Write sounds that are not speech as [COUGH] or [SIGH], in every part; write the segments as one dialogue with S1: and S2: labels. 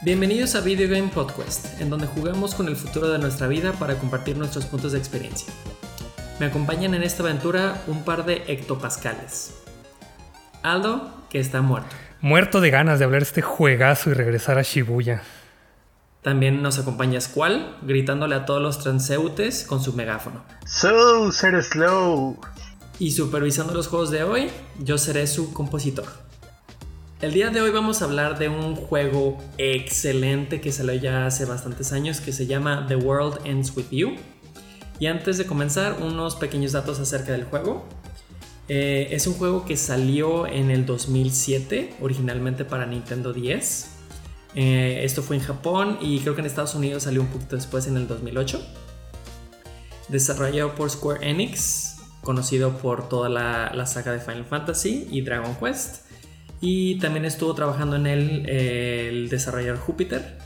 S1: Bienvenidos a Video Game Podcast, en donde jugamos con el futuro de nuestra vida para compartir nuestros puntos de experiencia. Me acompañan en esta aventura un par de hectopascales. Aldo, que está muerto.
S2: Muerto de ganas de hablar este juegazo y regresar a Shibuya.
S1: También nos acompaña Squall, gritándole a todos los transeúntes con su megáfono.
S3: So, ser slow.
S1: Y supervisando los juegos de hoy, yo seré su compositor. El día de hoy vamos a hablar de un juego excelente que salió ya hace bastantes años que se llama The World Ends With You. Y antes de comenzar, unos pequeños datos acerca del juego. Eh, es un juego que salió en el 2007, originalmente para Nintendo 10. Eh, esto fue en Japón y creo que en Estados Unidos salió un poquito después en el 2008. Desarrollado por Square Enix, conocido por toda la, saga de Final Fantasy y Dragon Quest. Y también estuvo trabajando en él eh, el desarrollador Jupiter,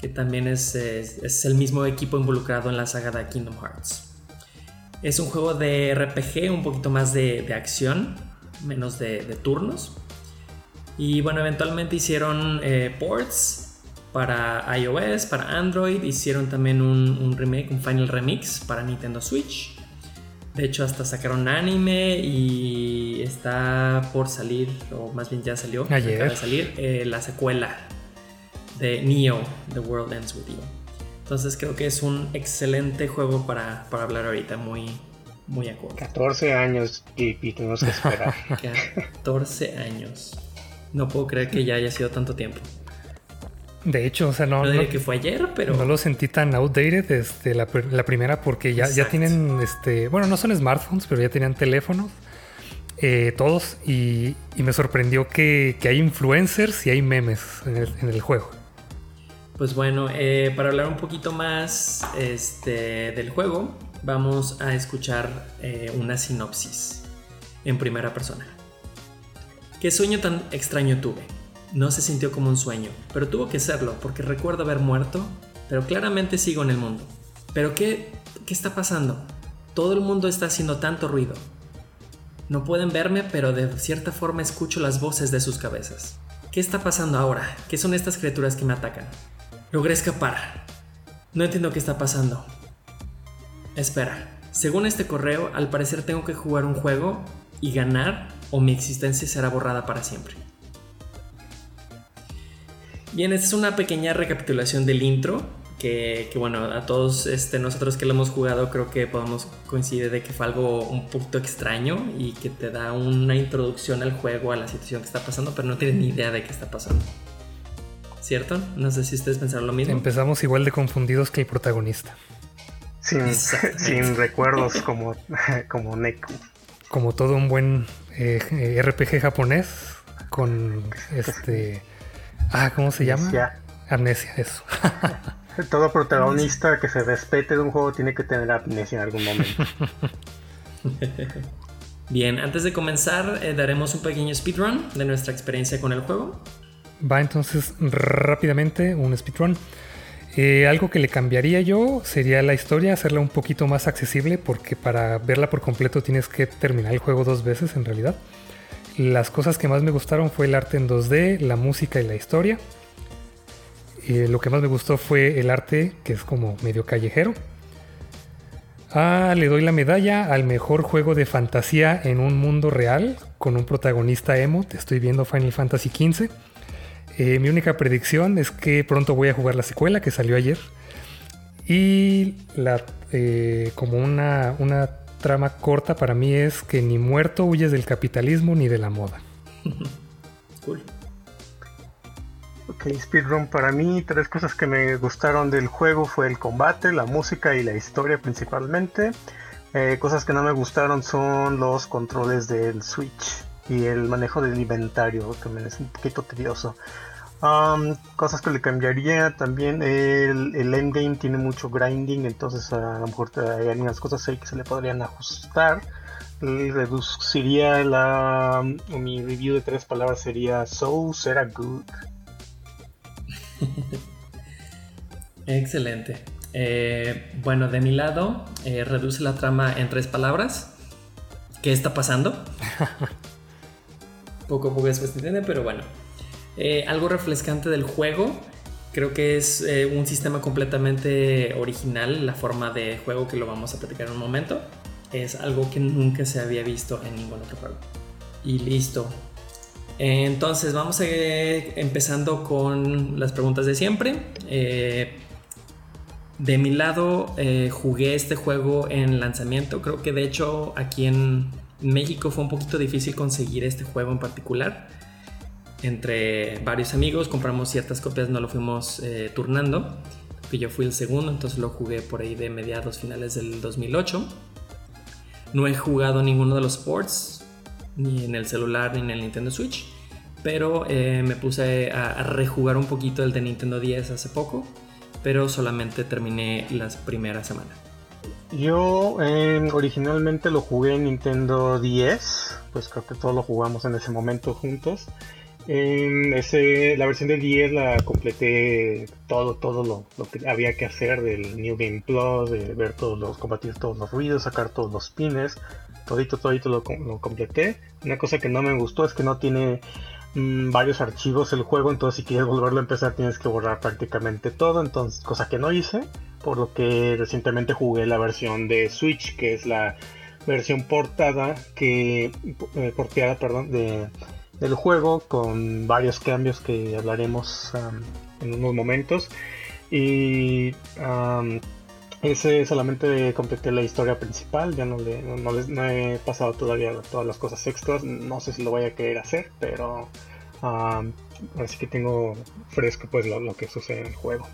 S1: que también es, el mismo equipo involucrado en la saga de Kingdom Hearts. Es un juego de RPG, un poquito más de, acción, menos de, turnos. Y bueno, eventualmente hicieron eh, ports para iOS, para Android, hicieron también un remake, un Final Remix para Nintendo Switch. De hecho, hasta sacaron anime y está por salir, o más bien ya salió,
S2: Ayer.
S1: acaba de salir, eh, la secuela de Neo, The World Ends With You. Entonces creo que es un excelente juego para, hablar ahorita, muy, muy acuerdo.
S3: 14 años y, tenemos que esperar. [LAUGHS]
S1: 14 años. No puedo creer que ya haya sido tanto tiempo.
S2: De hecho, o sea, no.
S1: No, que fue ayer, pero.
S2: No lo sentí tan outdated desde la, primera porque ya, ya tienen, este, bueno, no son smartphones, pero ya tenían teléfonos. Eh, todos y, me sorprendió que, hay influencers y hay memes en el, juego.
S1: Pues bueno, eh, para hablar un poquito más este, del juego, vamos a escuchar eh, una sinopsis en primera persona. ¿Qué sueño tan extraño tuve? No se sintió como un sueño, pero tuvo que serlo porque recuerdo haber muerto, pero claramente sigo en el mundo. ¿Pero qué, qué está pasando? Todo el mundo está haciendo tanto ruido. No pueden verme, pero de cierta forma escucho las voces de sus cabezas. ¿Qué está pasando ahora? ¿Qué son estas criaturas que me atacan? Logré escapar. No entiendo qué está pasando. Espera, según este correo, al parecer tengo que jugar un juego y ganar o mi existencia será borrada para siempre. Bien, esta es una pequeña recapitulación del intro. Que, bueno, a todos este, nosotros que lo hemos jugado creo que podemos coincidir de que fue algo un poquito extraño y que te da una introducción al juego, a la situación que está pasando, pero no tienes ni idea de qué está pasando. ¿Cierto? No sé si ustedes pensaron lo mismo.
S2: Empezamos igual de confundidos que el protagonista.
S3: Sin, recuerdos como, [LAUGHS] como Neku.
S2: Como todo un buen eh, RPG japonés con este Ah, ¿cómo se llama? Amnesia, eso. [LAUGHS]
S3: Todo protagonista que se respete de un juego tiene que tener amnesia en algún momento. [LAUGHS]
S1: Bien, antes de comenzar, eh, daremos un pequeño speedrun de nuestra experiencia con el juego.
S2: Va entonces rápidamente un speedrun. Eh, algo que le cambiaría yo sería la historia, hacerla un poquito más accesible, porque para verla por completo tienes que terminar el juego dos veces en realidad. Las cosas que más me gustaron fue el arte en 2D, la música y la historia. Eh, lo que más me gustó fue el arte, que es como medio callejero. Ah, le doy la medalla al mejor juego de fantasía en un mundo real, con un protagonista emo. Te estoy viendo Final Fantasy XV. Eh, mi única predicción es que pronto voy a jugar la secuela que salió ayer. Y la, eh, como una, una trama corta para mí es que ni muerto huyes del capitalismo ni de la moda. [LAUGHS]
S3: cool. Ok, speedrun para mí, tres cosas que me gustaron del juego fue el combate, la música y la historia principalmente. Eh, cosas que no me gustaron son los controles del Switch y el manejo del inventario, que me es un poquito tedioso cosas que le cambiaría también el, el endgame tiene mucho grinding entonces a lo mejor hay algunas cosas ahí que se le podrían ajustar. Reduciría la mi review de tres palabras sería so será good [LAUGHS]
S1: excelente. Eh, bueno de mi lado eh, reduce la trama en tres palabras. ¿qué está pasando? [LAUGHS] poco a poco después se entiende pero bueno eh, algo refrescante del juego Creo que es eh, un sistema completamente original, la forma de juego que lo vamos a platicar en un momento. Es algo que nunca se había visto en ningún otro juego. Y listo. Entonces vamos a ir empezando con las preguntas de siempre. Eh, de mi lado eh, jugué este juego en lanzamiento. Creo que de hecho aquí en México fue un poquito difícil conseguir este juego en particular entre varios amigos, compramos ciertas copias, no lo fuimos eh, turnando, que yo fui el segundo, entonces lo jugué por ahí de mediados finales del 2008. No he jugado ninguno de los sports, ni en el celular ni en el Nintendo Switch, pero eh, me puse a, rejugar un poquito el de Nintendo 10 hace poco, pero solamente terminé las primeras semanas.
S3: Yo eh, originalmente lo jugué en Nintendo 10, pues creo que todos lo jugamos en ese momento juntos. En la versión de 10 la completé todo, todo lo, que había que hacer del New Game Plus, de ver todos los, combatir todos los ruidos, sacar todos los pines, todito, todito lo, lo completé. Una cosa que no me gustó es que no tiene mm, varios archivos el juego, entonces si quieres volverlo a empezar tienes que borrar prácticamente todo, entonces cosa que no hice, por lo que recientemente jugué la versión de Switch, que es la versión portada que eh, porteada, perdón, de del juego con varios cambios que hablaremos en unos momentos. Y ese solamente completé la historia principal, ya no, le, no, les, he pasado todavía todas las cosas extras, no sé si lo voy a querer hacer, pero así que tengo fresco pues lo, que sucede en el juego.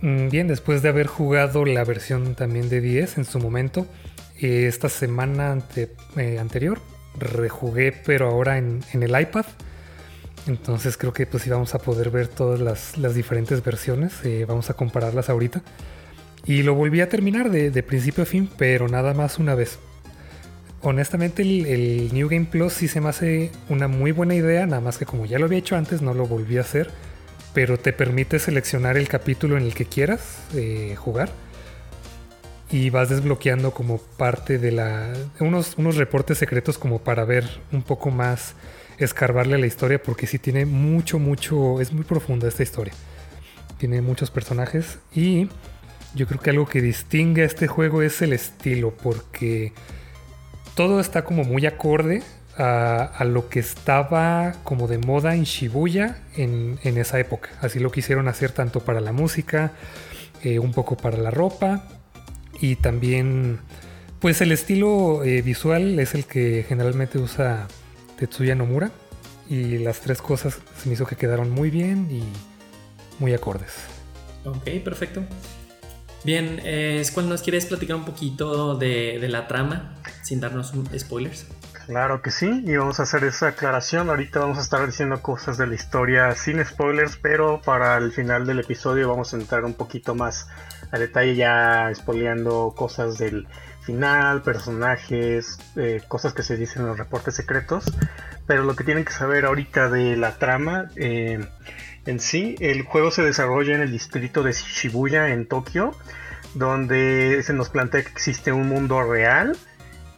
S2: Mm, bien, después de haber jugado la versión también de 10 en su momento, eh, esta semana eh, anterior rejugué, pero ahora en, el iPad. Entonces creo que pues sí vamos a poder ver todas las, diferentes versiones. Eh, vamos a compararlas ahorita. Y lo volví a terminar de, principio a fin, pero nada más una vez. Honestamente el, New Game Plus sí se me hace una muy buena idea, nada más que como ya lo había hecho antes no lo volví a hacer. Pero te permite seleccionar el capítulo en el que quieras eh, jugar y vas desbloqueando como parte de la unos, unos reportes secretos como para ver un poco más escarbarle a la historia porque sí tiene mucho mucho es muy profunda esta historia. Tiene muchos personajes y yo creo que algo que distingue a este juego es el estilo porque todo está como muy acorde a, lo que estaba como de moda en Shibuya en, esa época. Así lo quisieron hacer tanto para la música eh, un poco para la ropa y también, pues el estilo eh, visual es el que generalmente usa Tetsuya Nomura. Y las tres cosas se me hizo que quedaron muy bien y muy acordes.
S1: Ok, perfecto. Bien, eh, ¿cuál nos quieres platicar un poquito de, de, la trama sin darnos spoilers?
S3: Claro que sí, y vamos a hacer esa aclaración. Ahorita vamos a estar diciendo cosas de la historia sin spoilers, pero para el final del episodio vamos a entrar un poquito más a detalle ya spoileando cosas del final, personajes, eh, cosas que se dicen en los reportes secretos. Pero lo que tienen que saber ahorita de la trama eh, en sí, el juego se desarrolla en el distrito de Shibuya en Tokio, donde se nos plantea que existe un mundo real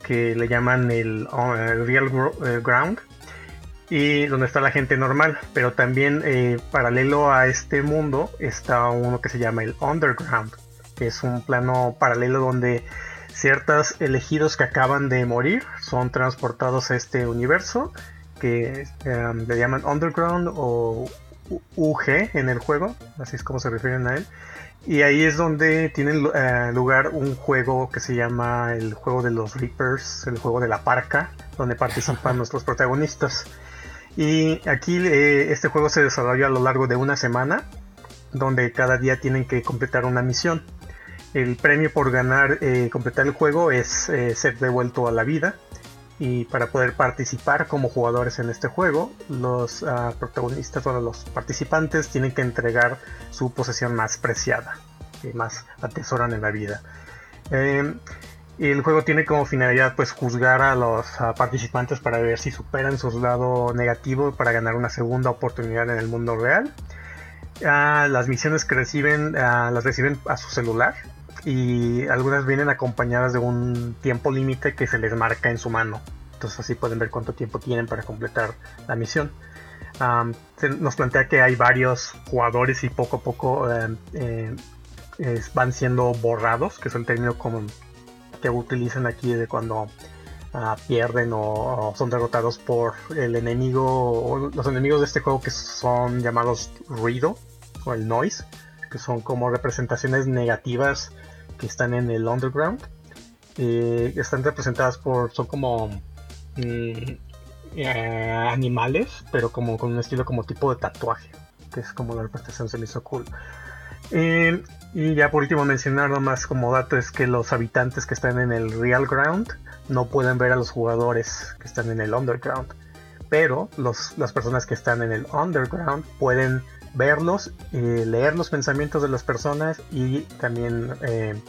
S3: que le llaman el uh, Real eh, Ground y donde está la gente normal, pero también eh, paralelo a este mundo está uno que se llama el Underground, que es un plano paralelo donde ciertos elegidos que acaban de morir son transportados a este universo que em, le llaman Underground o UG en el juego, así es como se refieren a él. Y ahí es donde tiene eh, lugar un juego que se llama el juego de los Reapers, el juego de la parca, donde participan [LAUGHS] nuestros protagonistas. Y aquí eh, este juego se desarrolla a lo largo de una semana, donde cada día tienen que completar una misión. El premio por ganar, eh, completar el juego es eh, ser devuelto a la vida. Y para poder participar como jugadores en este juego, los ah, protagonistas o los participantes tienen que entregar su posesión más preciada, que más atesoran en la vida. Em, el juego tiene como finalidad pues juzgar a los participantes para ver si superan su lado negativo para ganar una segunda oportunidad en el mundo real. Ah, las misiones que reciben ah, las reciben a su celular y algunas vienen acompañadas de un tiempo límite que se les marca en su mano. Entonces así pueden ver cuánto tiempo tienen para completar la misión. nos plantea que hay varios jugadores y poco a poco em, em, van siendo borrados, que es el término común que utilizan aquí de cuando ah, pierden o, son derrotados por el enemigo, los enemigos de este juego que son llamados ruido o el noise, que son como representaciones negativas que están en el underground. Eh, están representadas por, son como mm, eh, animales, pero como con un estilo como tipo de tatuaje, que es como la representación se me hizo cool. Eh, y ya por último mencionar más como dato es que los habitantes que están en el real ground no pueden ver a los jugadores que están en el underground. Pero las personas que están en el underground pueden verlos, eh, leer los pensamientos de las personas y también eh,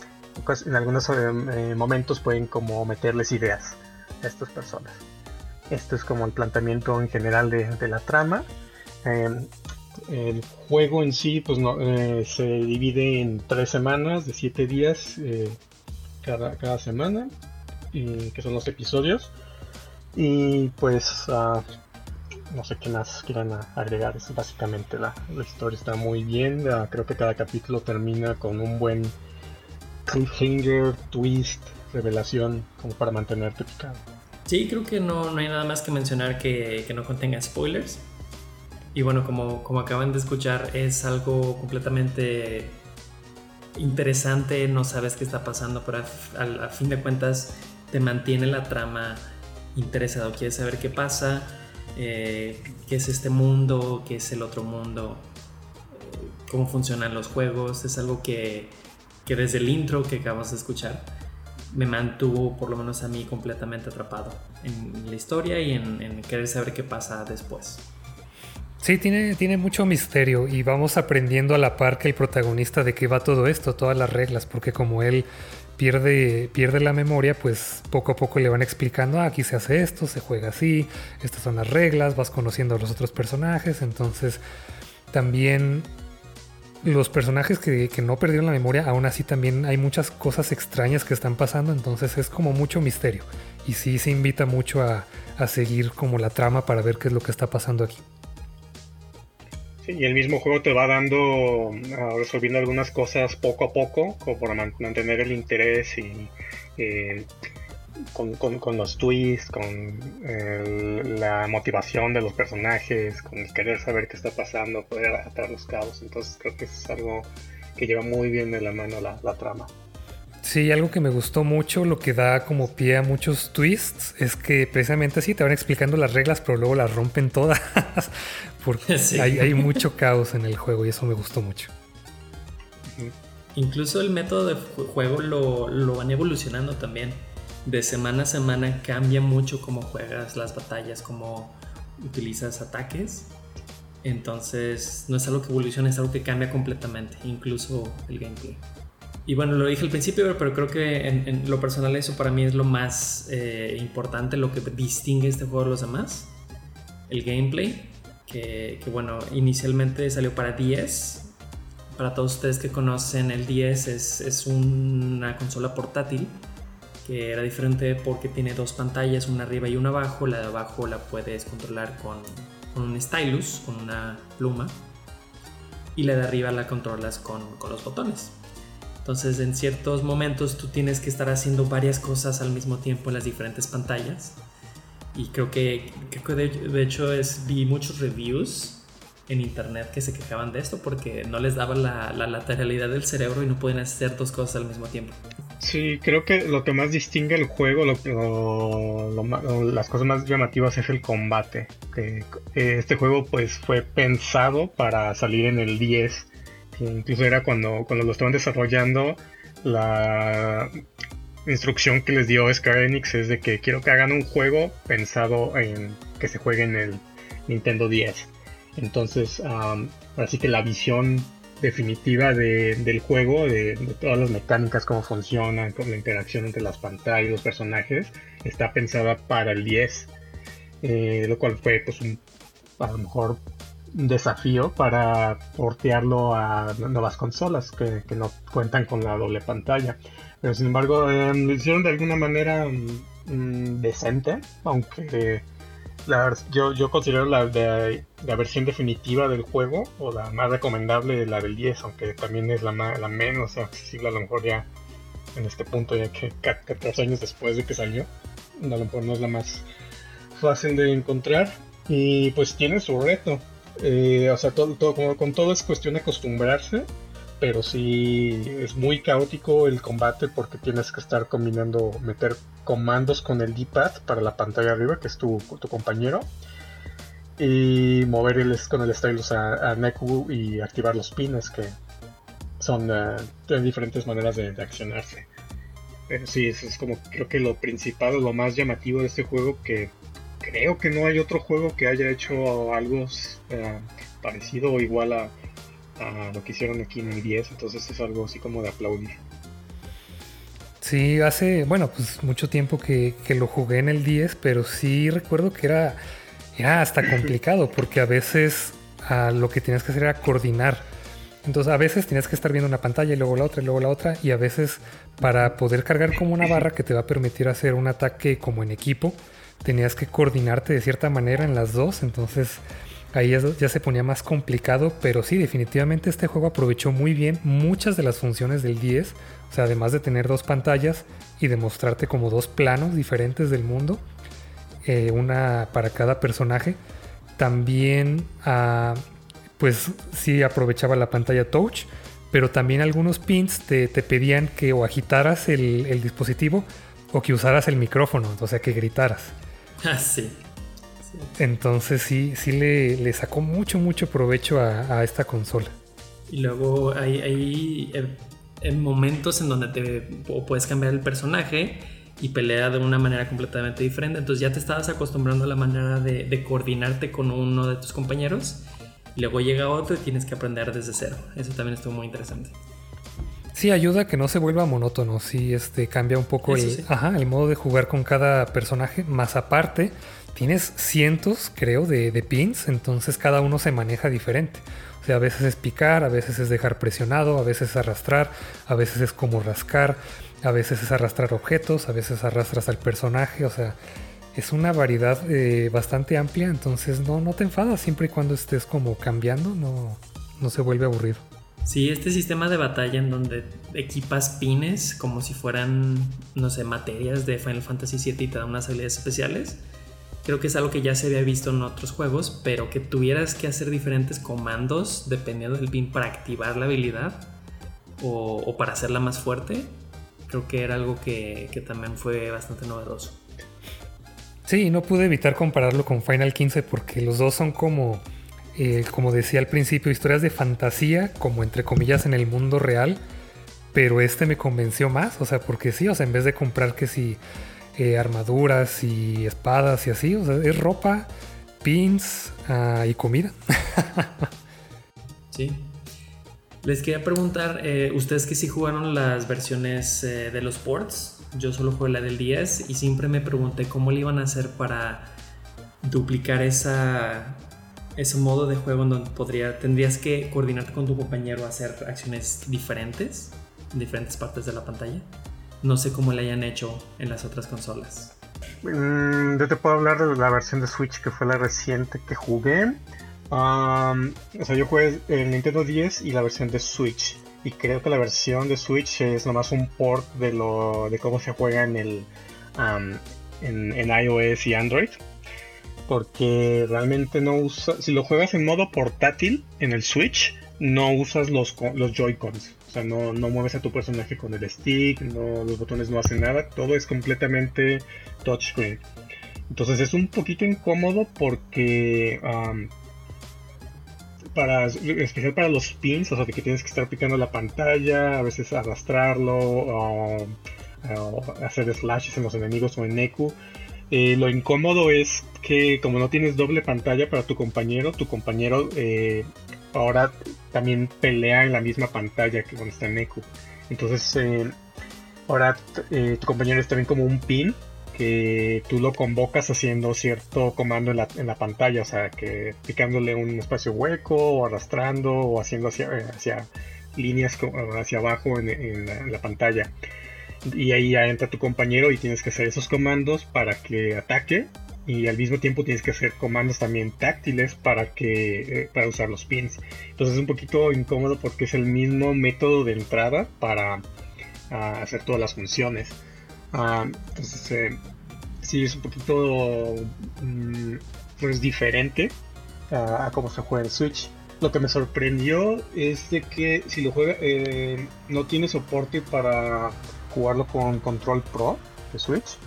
S3: pues, en algunos eh, momentos pueden como meterles ideas a estas personas. Esto es como el planteamiento en general de, la trama. El juego en sí pues no, se divide en tres semanas de siete días cada, cada, semana, y, que son los episodios. Y pues uh, no sé qué más quieran agregar. Es básicamente la, historia está muy bien. creo que cada capítulo termina con un buen cliffhanger, twist, revelación, como para mantenerte picado.
S1: Sí, creo que no, no hay nada más que mencionar que, que, no contenga spoilers. Y bueno, como, como acaban de escuchar, es algo completamente interesante, no sabes qué está pasando, pero a, fin de cuentas te mantiene la trama interesado, quieres saber qué pasa eh, qué es este mundo, qué es el otro mundo, cómo funcionan los juegos. Es algo que, desde el intro que acabamos de escuchar me mantuvo, por lo menos a mí, completamente atrapado en la historia y en, querer saber qué pasa después.
S2: Sí, tiene, tiene mucho misterio y vamos aprendiendo a la par que el protagonista de qué va todo esto, todas las reglas, porque como él pierde, pierde la memoria, pues poco a poco le van explicando, ah, aquí se hace esto, se juega así, estas son las reglas, vas conociendo a los otros personajes, entonces también los personajes que, no perdieron la memoria, aún así también hay muchas cosas extrañas que están pasando, entonces es como mucho misterio. Y sí se invita mucho a, a seguir como la trama para ver qué es lo que está pasando aquí
S3: y el mismo juego te va dando, ah, resolviendo algunas cosas poco a poco, como para mantener el interés y eh, con, los twists, con la motivación de los personajes, con el querer saber qué está pasando, poder atar los cabos. Entonces creo que es algo que lleva muy bien de la mano la, la trama.
S2: Sí, algo que me gustó mucho, lo que da como pie a muchos twists, es que precisamente así te van explicando las reglas, pero luego las rompen todas, [LAUGHS] porque [LAUGHS] hay, mucho caos en el juego y eso me gustó mucho.
S1: Incluso el método de juego lo, van evolucionando también. De semana a semana cambia mucho cómo juegas las batallas, cómo utilizas ataques. Entonces no es algo que evoluciona, es algo que cambia completamente, incluso el gameplay. Y bueno, lo dije al principio, pero creo que en, lo personal eso para mí es lo más eh, importante, lo que distingue este juego de los demás. El gameplay, que, bueno, inicialmente salió para 10. Para todos ustedes que conocen, el 10 es, es una consola portátil que era diferente porque tiene dos pantallas, una arriba y una abajo. La de abajo la puedes controlar con, con un stylus, con una pluma. Y la de arriba la controlas con, con los botones. Entonces en ciertos momentos tú tienes que estar haciendo varias cosas al mismo tiempo en las diferentes pantallas. Y creo que, de, hecho es, vi muchos reviews en internet que se quejaban de esto porque no les daba la, lateralidad del cerebro y no podían hacer dos cosas al mismo tiempo.
S3: Sí, creo que lo que más distingue el juego, las cosas más llamativas es el combate. Que este juego pues fue pensado para salir en el 10 incluso era cuando, cuando lo estaban desarrollando, la instrucción que les dio Square Enix es de que quiero que hagan un juego pensado en que se juegue en el Nintendo 10. Entonces, así que la visión definitiva del juego, de, todas las mecánicas, cómo funcionan, con la interacción entre las pantallas los personajes, está pensada para el 10. Eh, lo cual fue pues un, a lo mejor un desafío para portearlo a nuevas consolas que, no cuentan con la doble pantalla. Pero sin embargo, em, lo hicieron de alguna manera mm, decente, aunque yo, yo considero la, la versión definitiva del juego o la más recomendable la del 10, aunque también es la, la menos accesible a lo mejor ya en este punto, ya que 14 años después de que salió. A lo mejor no es la más fácil de encontrar. Y pues tiene su reto. Eh, o sea, todo, todo, con todo es cuestión de acostumbrarse. Pero sí es muy caótico el combate porque tienes que estar combinando, meter comandos con el D-pad para la pantalla arriba, que es tu, compañero. Y mover con el stylus a, Neku y activar los pines, que son uh, diferentes maneras de, accionarse. Pero sí, eso es como creo que lo principal, lo más llamativo de este juego, que creo que no hay otro juego que haya hecho algo eh, parecido o igual a, lo que hicieron aquí en el 10, entonces es algo así como de aplaudir.
S2: Sí, hace, bueno, pues mucho tiempo que, que lo jugué en el 10, pero sí recuerdo que era, era hasta complicado, porque a veces a lo que tienes que hacer era coordinar. Entonces a veces tienes que estar viendo una pantalla y luego la otra y luego la otra y a veces para poder cargar como una barra que te va a permitir hacer un ataque como en equipo, tenías que coordinarte de cierta manera en las dos, entonces ahí ya se ponía más complicado, pero sí, definitivamente este juego aprovechó muy bien muchas de las funciones del 10, o sea, además de tener dos pantallas y de mostrarte como dos planos diferentes del mundo, eh, una para cada personaje, también... ah, pues sí aprovechaba la pantalla touch, pero también algunos pins te, pedían que o agitaras el, dispositivo o que usaras el micrófono, o sea, que gritaras. [LAUGHS]
S1: Ah, sí.
S2: Entonces sí, sí le, sacó mucho, mucho provecho a, esta consola.
S1: Y luego hay, hay, eh, momentos en donde te puedes cambiar el personaje y pelea de una manera completamente diferente. Entonces ya te estabas acostumbrando a la manera de, de coordinarte con uno de tus compañeros luego llega otro y tienes que aprender desde cero. Eso también estuvo muy interesante.
S2: Sí, ayuda a que no se vuelva monótono. Sí, este, cambia un poco el, el modo de jugar con cada personaje. Más aparte, tienes cientos, creo, de, de, pins. Entonces cada uno se maneja diferente. O sea, a veces es picar, a veces es dejar presionado, a veces es arrastrar, a veces es como rascar, a veces es arrastrar objetos, a veces arrastras al personaje. O sea, es una variedad eh, bastante amplia, entonces no, no te enfadas siempre y cuando estés como cambiando, no, no se vuelve aburrido.
S1: Sí, este sistema de batalla en donde equipas pines como si fueran, no sé, materias de Final Fantasy VII y te da unas habilidades especiales, creo que es algo que ya se había visto en otros juegos, pero que tuvieras que hacer diferentes comandos dependiendo del pin para activar la habilidad o, para hacerla más fuerte, creo que era algo que, que también fue bastante novedoso.
S2: Sí, no pude evitar compararlo con Final 15 porque los dos son como, eh, como decía al principio, historias de fantasía, como entre comillas en el mundo real, pero este me convenció más, o sea, porque sí, o sea, en vez de comprar que si eh, armaduras y espadas y así, o sea, es ropa, pins ah, y comida.
S1: sí. Les quería preguntar, eh, ¿ustedes que sí jugaron las versiones de los ports? Yo solo jugué la del 10 y siempre me pregunté cómo le iban a hacer para duplicar esa, ese modo de juego en donde podría, tendrías que coordinarte con tu compañero a hacer acciones diferentes en diferentes partes de la pantalla. No sé cómo le hayan hecho en las otras consolas.
S3: Mm, yo te puedo hablar de la versión de Switch que fue la reciente que jugué. o sea, yo jugué el Nintendo 10 y la versión de Switch y creo que la versión de Switch es nomás un port de lo de cómo se juega en el en, iOS y Android porque realmente no usa si lo juegas en modo portátil en el Switch no usas los, los Joy-Cons o sea no, no mueves a tu personaje con el stick los botones no hacen nada todo es completamente touchscreen entonces es un poquito incómodo porque para, especial para los pins, o sea, de que tienes que estar picando la pantalla, a veces arrastrarlo, o, hacer slashes en los enemigos o en Neku. Eh, lo incómodo es que como no tienes doble pantalla para tu compañero, tu compañero eh, ahora también pelea en la misma pantalla que cuando está en Neku. Entonces, eh, ahora tu compañero es también como un pin que tú lo convocas haciendo cierto comando en la, en la, pantalla, o sea, que picándole un espacio hueco o arrastrando o haciendo hacia, hacia líneas hacia abajo en, la, pantalla. Y ahí ya entra tu compañero y tienes que hacer esos comandos para que ataque y al mismo tiempo tienes que hacer comandos también táctiles para que eh, para usar los pins. Entonces es un poquito incómodo porque es el mismo método de entrada para ah, hacer todas las funciones. Ah, entonces eh, sí es un poquito mm, pues diferente a, cómo se juega el Switch. Lo que me sorprendió es de que si lo juega eh, no tiene soporte para jugarlo con Control Pro de Switch.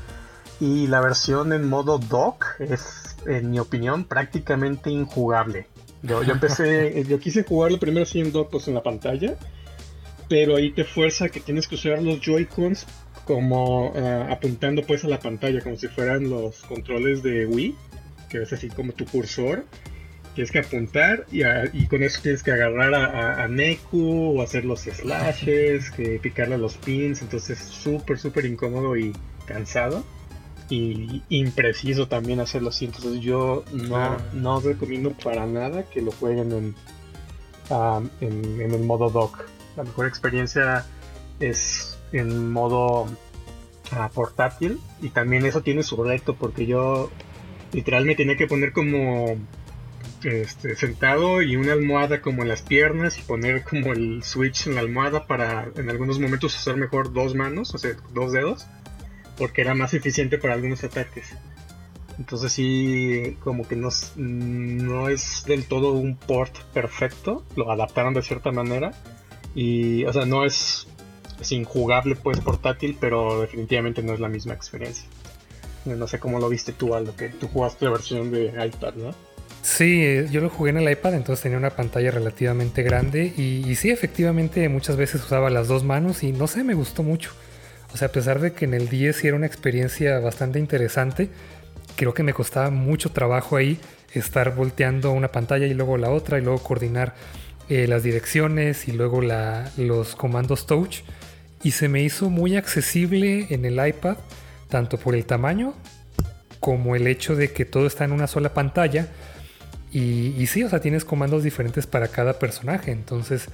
S3: Y la versión en modo dock es, en mi opinión, prácticamente injugable. Yo, yo empecé, [LAUGHS] yo quise jugarlo primero en dock, pues en la pantalla. Pero ahí te fuerza que tienes que usar los Joy-Cons como eh, apuntando pues a la pantalla, como si fueran los controles de Wii, que es así como tu cursor tienes que apuntar y, con eso tienes que agarrar a, Neku o hacer los slashes, que picarle a los pins, entonces súper, súper incómodo y cansado y impreciso también hacerlo así, entonces yo no, no recomiendo para nada que lo jueguen en, en, en, el modo dock. La mejor experiencia es en modo ah, portátil y también eso tiene su reto porque yo literalmente tenía que poner como este, sentado y una almohada como en las piernas y poner como el switch en la almohada para en algunos momentos usar mejor dos manos, o sea, dos dedos, porque era más eficiente para algunos ataques. Entonces sí, como que no, no es del todo un port perfecto, lo adaptaron de cierta manera y, o sea, no es, es injugable pues portátil, pero definitivamente no es la misma experiencia. No sé cómo lo viste tú, Aldo, que tú jugaste la versión de iPad, ¿no?
S2: Sí, eh, yo lo jugué en el iPad, entonces tenía una pantalla relativamente grande y, sí, efectivamente muchas veces usaba las dos manos y no sé, me gustó mucho. O sea, a pesar de que en el 10 sí era una experiencia bastante interesante, creo que me costaba mucho trabajo ahí estar volteando una pantalla y luego la otra y luego coordinar eh, las direcciones y luego los comandos touch. Y se me hizo muy accesible en el iPad, tanto por el tamaño como el hecho de que todo está en una sola pantalla y, sí, o sea, tienes comandos diferentes para cada personaje. Entonces,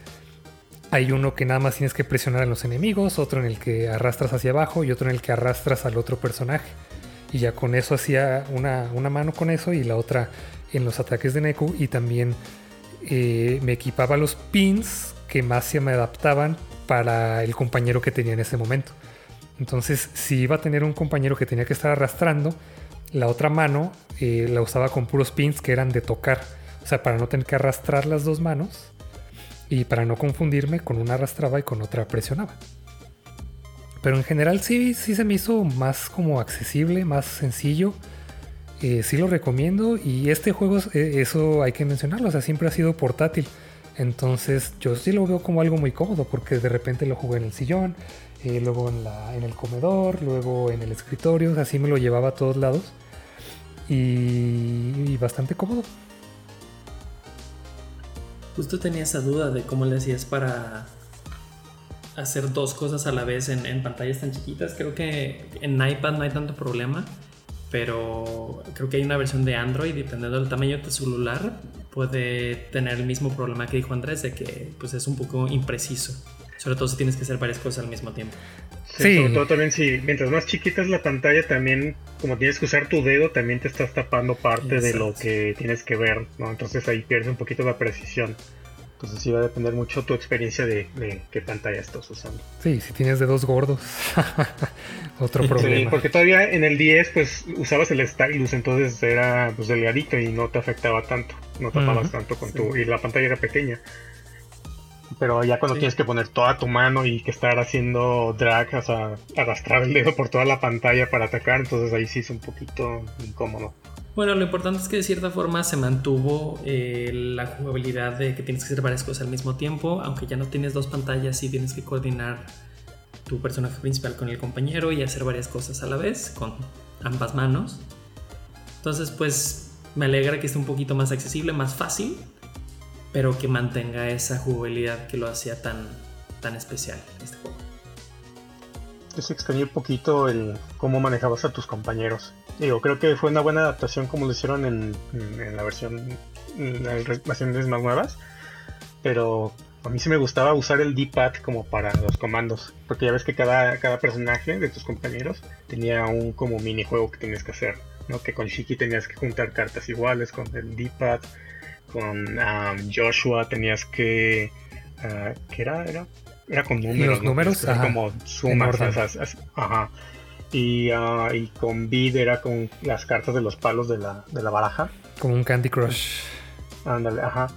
S2: hay uno que nada más tienes que presionar a los enemigos, otro en el que arrastras hacia abajo y otro en el que arrastras al otro personaje. Y ya con eso hacía una, mano con eso y la otra en los ataques de Neku. Y también eh, me equipaba los pins que más se me adaptaban para el compañero que tenía en ese momento. Entonces, si iba a tener un compañero que tenía que estar arrastrando, la otra mano eh, la usaba con puros pins que eran de tocar. O sea, para no tener que arrastrar las dos manos. Y para no confundirme, con una arrastraba y con otra presionaba. Pero en general sí, sí se me hizo más como accesible, más sencillo. Eh, sí lo recomiendo. Y este juego, eh, eso hay que mencionarlo. O sea, siempre ha sido portátil. Entonces yo sí lo veo como algo muy cómodo porque de repente lo jugué en el sillón, eh, luego en, la, el comedor, luego en el escritorio, así me lo llevaba a todos lados y, bastante cómodo.
S1: Justo tenía esa duda de cómo le hacías para hacer dos cosas a la vez en, en, pantallas tan chiquitas. Creo que en iPad no hay tanto problema, pero creo que hay una versión de Android, dependiendo del tamaño de tu celular, puede tener el mismo problema que dijo Andrés, de que pues, es un poco impreciso. Sobre todo si tienes que hacer varias cosas al mismo tiempo.
S3: Sí, Sobre todo también si mientras más chiquita es la pantalla, también como tienes que usar tu dedo, también te estás tapando parte de lo que tienes que ver, ¿no? Entonces ahí pierdes un poquito la precisión. Entonces sí va a depender mucho tu experiencia de, qué pantalla estás usando.
S2: Sí, si tienes dedos gordos, [LAUGHS] otro problema. Sí,
S3: porque todavía en el 10 pues usabas el stylus, entonces era pues delgadito y no te afectaba tanto, no tapabas tanto con tu... y la pantalla era pequeña. Pero ya cuando tienes que poner toda tu mano y que estar haciendo drag, o sea, arrastrar el dedo por toda la pantalla para atacar, entonces ahí sí es un poquito incómodo.
S1: Bueno, lo importante es que de cierta forma se mantuvo eh, la jugabilidad de que tienes que hacer varias cosas al mismo tiempo, aunque ya no tienes dos pantallas y tienes que coordinar tu personaje principal con el compañero y hacer varias cosas a la vez con ambas manos. Entonces, pues me alegra que esté un poquito más accesible, más fácil pero que mantenga esa jugabilidad que lo hacía tan, tan especial este juego.
S3: Yo se extrañé un poquito el cómo manejabas a tus compañeros. Digo, creo que fue una buena adaptación como lo hicieron en, la versión las versiones más nuevas, pero a mí sí me gustaba usar el D-pad como para los comandos, porque ya ves que cada, cada personaje de tus compañeros tenía un como minijuego que tienes que hacer ¿no? Que con Shiki tenías que juntar cartas iguales, con el D-pad, con um, Joshua tenías que... Uh, ¿Qué era? Era, era con números.
S2: Los números,
S3: Era como sumas. ajá. Y, uh, y con Bid era con las cartas de los palos de la, de la baraja.
S2: Como un Candy Crush.
S3: Ándale, ajá.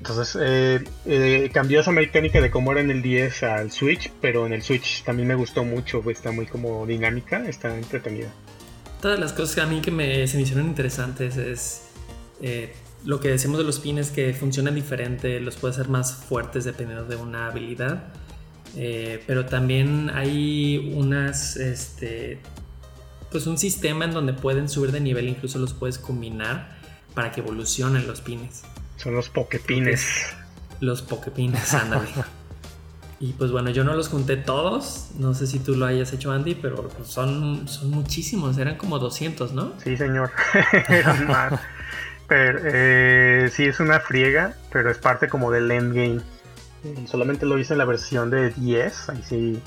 S3: Entonces eh, eh, cambió esa mecánica de cómo era en el 10 al Switch, pero en el Switch también me gustó mucho, pues, está muy como dinámica, está entretenida.
S1: Todas las cosas que a mí que me, se me hicieron interesantes es eh, lo que decimos de los pines que funcionan diferente, los puede hacer más fuertes dependiendo de una habilidad, pero también hay unas, este, pues un sistema en donde pueden subir de nivel, incluso los puedes combinar para que evolucionen los pines.
S3: Son los pokepines.
S1: Los pokepines, ándale. [LAUGHS] y pues bueno, yo no los junté todos. No sé si tú lo hayas hecho, Andy, pero son, son muchísimos. Eran como 200, ¿no?
S3: Sí, señor. [LAUGHS] Pero eh, sí, es una friega, pero es parte como del endgame. Eh, solamente lo hice en la versión de 10. Ahí sí.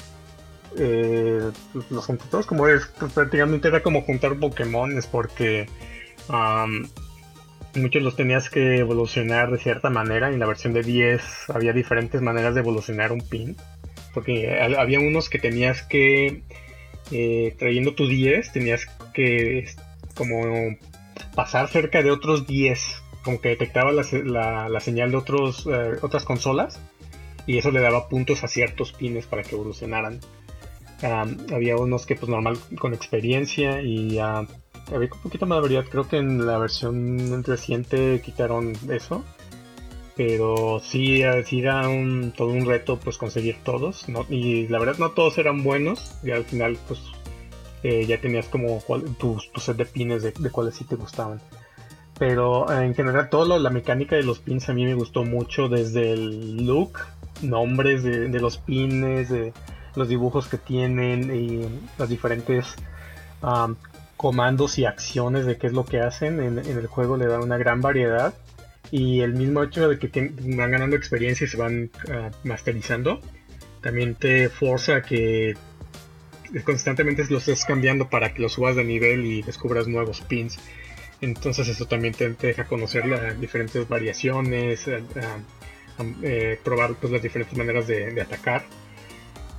S3: Eh, los todos como es. Pues, prácticamente era como juntar Pokémon. Es porque muchos los tenías que evolucionar de cierta manera. En la versión de 10 había diferentes maneras de evolucionar un pin. Porque había unos que tenías que, eh, trayendo tu 10, tenías que como pasar cerca de otros 10. Como que detectaba la, señal de otros, eh, otras consolas. Y eso le daba puntos a ciertos pines para que evolucionaran. había unos que pues normal con experiencia y había un poquito más de variedad. Creo que en la versión reciente quitaron eso. Pero sí, sí era un, todo un reto pues conseguir todos. Y la verdad no todos eran buenos. Y al final pues eh, ya tenías como tu, set de pines de, cuáles sí te gustaban. Pero en general todo la mecánica de los pins a mí me gustó mucho. Desde el look, nombres de, los pines, de los dibujos que tienen y las diferentes comandos y acciones de qué es lo que hacen en, el juego le da una gran variedad y el mismo hecho de que van ganando experiencia y se van ah, masterizando también te forza a que constantemente los estés cambiando para que los subas de nivel y descubras nuevos pins entonces eso también te, deja conocer las diferentes variaciones eh, probar pues, las diferentes maneras de atacar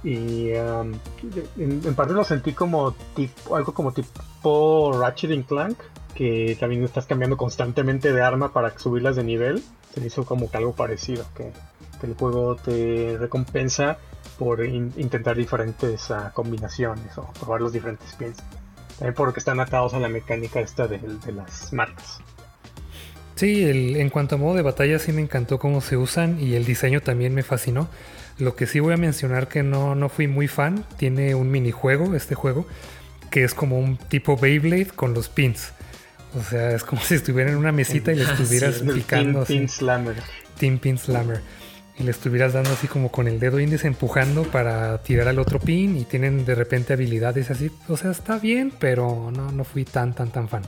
S3: y en, parte lo sentí como tipo, algo como tipo Ratchet Clank, que también estás cambiando constantemente de arma para subirlas de nivel. Se hizo como que algo parecido, que, el juego te recompensa por intentar diferentes ah, combinaciones o probar los diferentes pins. También porque están atados a la mecánica esta de, las marcas.
S2: Sí, en cuanto a modo de batalla sí me encantó cómo se usan y el diseño también me fascinó. Lo que sí voy a mencionar que no, no fui muy fan, tiene un minijuego, este juego, que es como un tipo Beyblade con los pins. O sea, es como [LAUGHS] si estuviera en una mesita y le [LAUGHS] estuvieras picando.
S3: Team Pin Slammer.
S2: Team Pin Slammer. Y le estuvieras dando así como con el dedo índice empujando para tirar al otro pin y tienen de repente habilidades así. O sea, está bien, pero no, no fui tan, tan, tan fan.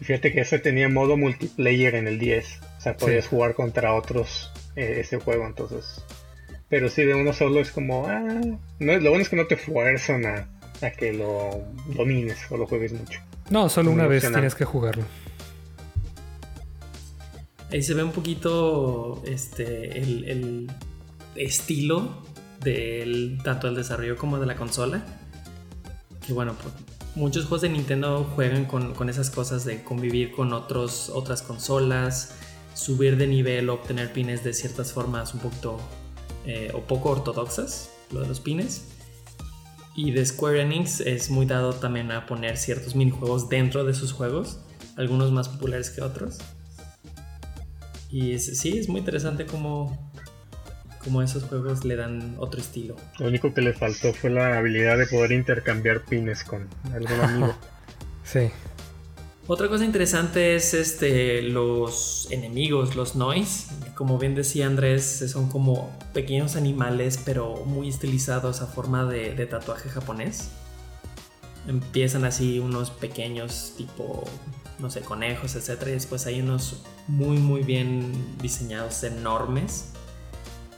S3: Fíjate que ese tenía modo multiplayer en el 10. O sea, podías jugar contra otros eh, ese juego, entonces pero si de uno solo es como, ah, no, lo bueno es que no te fuerzan a, que lo domines o lo juegues mucho.
S2: No, solo una vez tienes que jugarlo.
S1: Ahí se ve un poquito este el, estilo del tanto del desarrollo como de la consola. Que bueno, pues, muchos juegos de Nintendo juegan con, con, esas cosas de convivir con otros, otras consolas, subir de nivel, obtener pines de ciertas formas un poquito eh, o poco ortodoxas, lo de los pines. Y de Square Enix es muy dado también a poner ciertos minijuegos dentro de sus juegos, algunos más populares que otros. Y sí, es muy interesante como, como esos juegos le dan otro estilo.
S3: Lo único que le faltó fue la habilidad de poder intercambiar pines con algún [LAUGHS] amigo.
S2: sí.
S1: Otra cosa interesante es este, los enemigos, los noise. Como bien decía Andrés, son como pequeños animales, pero muy estilizados a forma de, tatuaje japonés. Empiezan así unos pequeños tipo, no sé, conejos, etc. Y después hay unos muy, muy bien diseñados, enormes.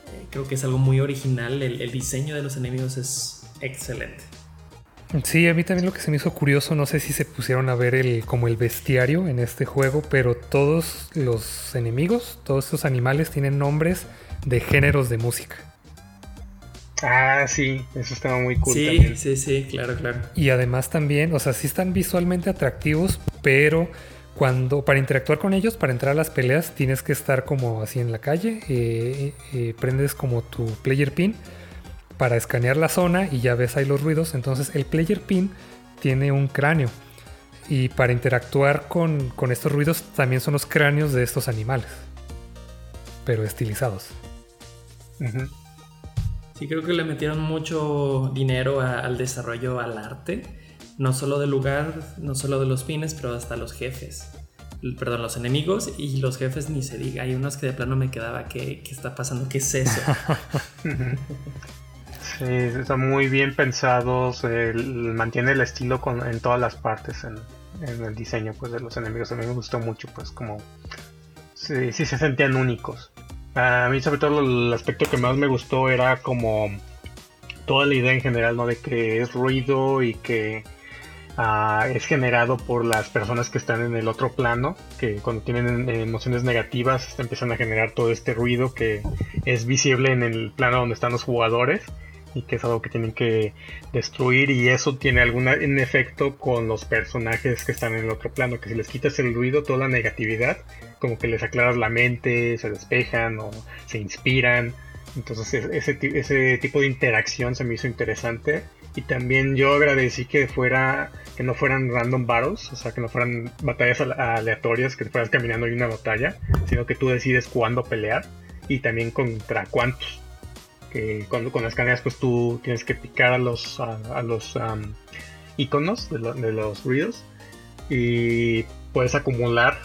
S1: Eh, creo que es algo muy original. el diseño de los enemigos es excelente.
S2: Sí, a mí también lo que se me hizo curioso, no sé si se pusieron a ver el como el bestiario en este juego, pero todos los enemigos, todos estos animales tienen nombres de géneros de música.
S3: Ah, sí, eso estaba muy cool.
S1: Sí, sí, sí, claro, claro.
S2: Y además también, o sea, sí están visualmente atractivos, pero cuando para interactuar con ellos, para entrar a las peleas, tienes que estar como así en la calle, eh, eh, prendes como tu player pin para escanear la zona y ya ves ahí los ruidos. Entonces el player pin tiene un cráneo. Y para interactuar con, estos ruidos también son los cráneos de estos animales. Pero estilizados.
S1: Sí, creo que le metieron mucho dinero al desarrollo, al arte. No solo del lugar, no solo de los pines, pero hasta los jefes. Perdón, los enemigos y los jefes ni se diga. Hay unos que de plano me quedaba, ¿qué, qué está pasando? ¿Qué es eso? [LAUGHS]
S3: Sí, están muy bien pensados, mantiene el estilo en todas las partes en, el diseño pues de los enemigos. A mí me gustó mucho, pues como sí, se sentían únicos. A mí sobre todo el aspecto que más me gustó era como toda la idea en general, ¿no? De que es ruido y que ah, es generado por las personas que están en el otro plano, que cuando tienen emociones negativas empiezan a generar todo este ruido que es visible en el plano donde están los jugadores y que es algo que tienen que destruir y eso tiene algún efecto con los personajes que están en el otro plano, que si les quitas el ruido, toda la negatividad, como que les aclaras la mente, se despejan o se inspiran. Entonces ese, ese tipo de interacción se me hizo interesante y también yo agradecí que fuera que no fueran random battles, o sea, que no fueran batallas aleatorias, que fueras caminando en una batalla, sino que tú decides cuándo pelear y también contra cuántos que cuando con las cadenas pues tú tienes que picar a los a, los iconos de, los ruidos y puedes acumular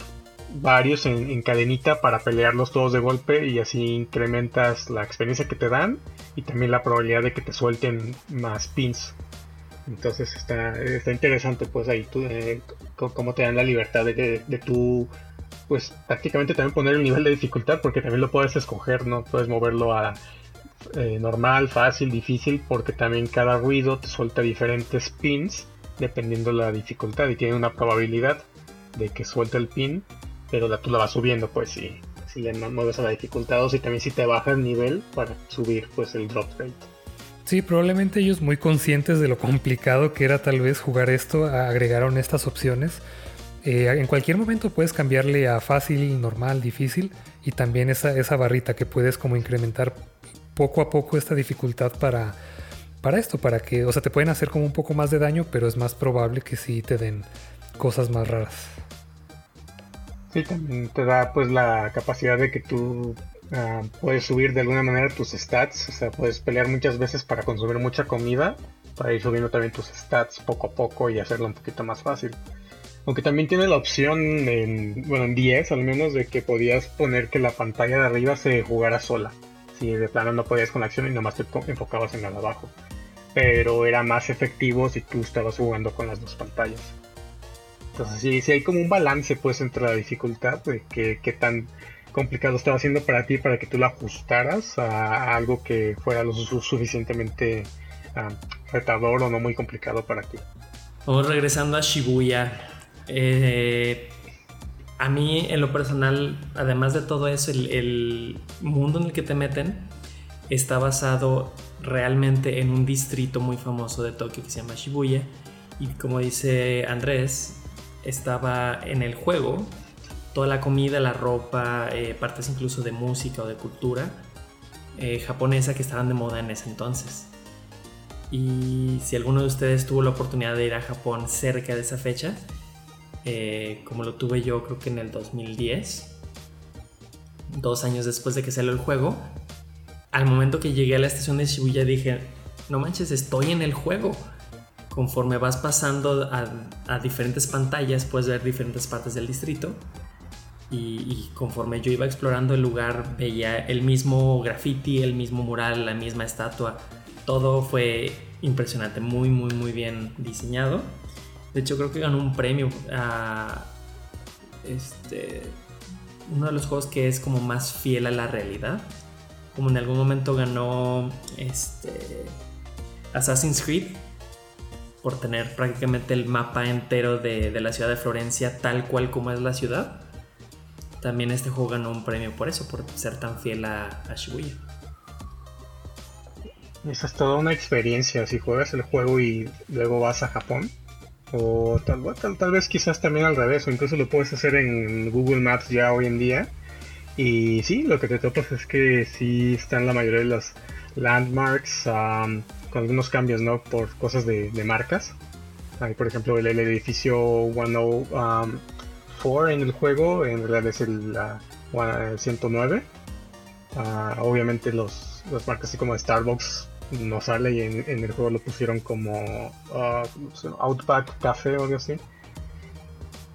S3: varios en, cadenita para pelearlos todos de golpe y así incrementas la experiencia que te dan y también la probabilidad de que te suelten más pins. Entonces está, está interesante pues ahí tú eh, cómo te dan la libertad de, de, de tú pues prácticamente también poner el nivel de dificultad porque también lo puedes escoger no puedes moverlo a eh, normal, fácil, difícil, porque también cada ruido te suelta diferentes pins dependiendo la dificultad y tiene una probabilidad de que suelte el pin, pero la, tú la vas subiendo, pues si, si le mueves a la dificultad o si también si te baja el nivel para subir pues el drop rate.
S2: Sí, probablemente ellos muy conscientes de lo complicado que era tal vez jugar esto, agregaron estas opciones. Eh, en cualquier momento puedes cambiarle a fácil, normal, difícil y también esa, esa barrita que puedes como incrementar poco a poco esta dificultad para, para esto, para que, o sea, te pueden hacer como un poco más de daño, pero es más probable que sí te den cosas más raras.
S3: Sí, también te da pues la capacidad de que tú ah, puedes subir de alguna manera tus stats, o sea, puedes pelear muchas veces para consumir mucha comida, para ir subiendo también tus stats poco a poco y hacerlo un poquito más fácil. Aunque también tiene la opción en, bueno, en 10 al menos, de que podías poner que la pantalla de arriba se jugara sola si de plano no podías con la acción y nomás te enfocabas en de abajo. Pero era más efectivo si tú estabas jugando con las dos pantallas. Entonces sí, sí hay como un balance pues entre la dificultad de qué, tan complicado estaba haciendo para ti para que tú la ajustaras a, algo que fuera lo suficientemente ah, retador o no muy complicado para ti.
S1: Vamos regresando a Shibuya. Eh, a mí en lo personal, además de todo eso, el, mundo en el que te meten está basado realmente en un distrito muy famoso de Tokio que se llama Shibuya. Y como dice Andrés, estaba en el juego toda la comida, la ropa, eh, partes incluso de música o de cultura eh, japonesa que estaban de moda en ese entonces. Y si alguno de ustedes tuvo la oportunidad de ir a Japón cerca de esa fecha, eh, como lo tuve yo creo que en el 2010, dos años después de que salió el juego, al momento que llegué a la estación de Shibuya dije, no manches, estoy en el juego. Conforme vas pasando a, diferentes pantallas, puedes ver diferentes partes del distrito. Y, conforme yo iba explorando el lugar, veía el mismo graffiti, el mismo mural, la misma estatua. Todo fue impresionante, muy, muy, muy bien diseñado. De hecho, creo que ganó un premio a este, uno de los juegos que es como más fiel a la realidad. Como en algún momento ganó este, Assassin's Creed por tener prácticamente el mapa entero de, la ciudad de Florencia tal cual como es la ciudad. También este juego ganó un premio por eso, por ser tan fiel a, Shibuya.
S3: Esa es toda una experiencia. Si juegas el juego y luego vas a Japón, o tal, tal, vez quizás también al revés, o incluso lo puedes hacer en Google Maps ya hoy en día. Y sí, lo que te topas es que sí están la mayoría de los landmarks con algunos cambios, ¿no? Por cosas de, marcas. Por ejemplo, el, edificio 104 en el juego, en realidad es el 109. Ah, obviamente los, las marcas así como Starbucks no sale y en, el juego lo pusieron como uh, Outback Café o algo así.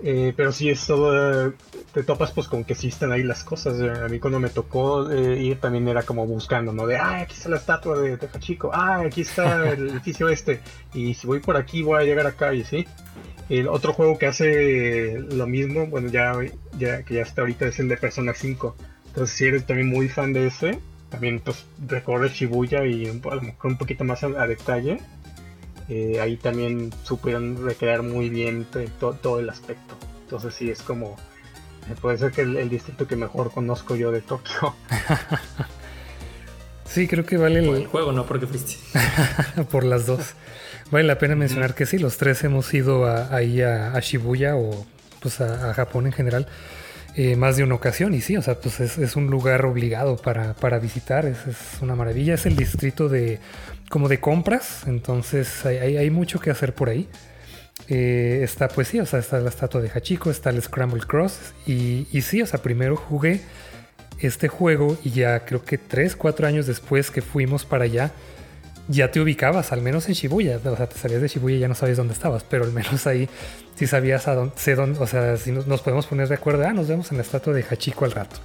S3: Eh, pero sí es todo, te topas pues con que sí están ahí las cosas. A mí cuando me tocó eh, ir también era como buscando, ¿no? De, ah, aquí está la estatua de Tejachico, ah, aquí está el [LAUGHS] edificio este, y si voy por aquí voy a llegar acá y sí. El otro juego que hace lo mismo, bueno, ya, ya que ya está ahorita es el de Persona 5. Entonces si eres también muy fan de ese, también pues recorre Shibuya y a lo mejor un poquito más a, detalle. Eh, ahí también supieron recrear muy bien todo el aspecto. Entonces sí es como eh, puede ser que el, distrito que mejor conozco yo de Tokio. [LAUGHS]
S2: sí, creo que vale
S1: el... juego, no porque fuiste. [LAUGHS]
S2: Por las dos. Vale la pena mencionar que sí, los tres hemos ido ahí a, Shibuya o pues a, Japón en general. Eh, más de una ocasión. Y sí, o sea, pues es, un lugar obligado para, visitar, es, una maravilla, es el distrito de como de compras, entonces hay mucho que hacer por ahí. Eh, está pues sí, o sea, está la estatua de Hachiko, está el Scramble Cross. Y, y, sí, o sea, primero jugué este juego y ya creo que 3, 4 años después que fuimos para allá, ya te ubicabas, al menos en Shibuya, o sea, te salías de Shibuya y ya no sabías dónde estabas, pero al menos ahí sí sabías a dónde, sé dónde, o sea, si nos, podemos poner de acuerdo, ah, nos vemos en la estatua de Hachiko al rato,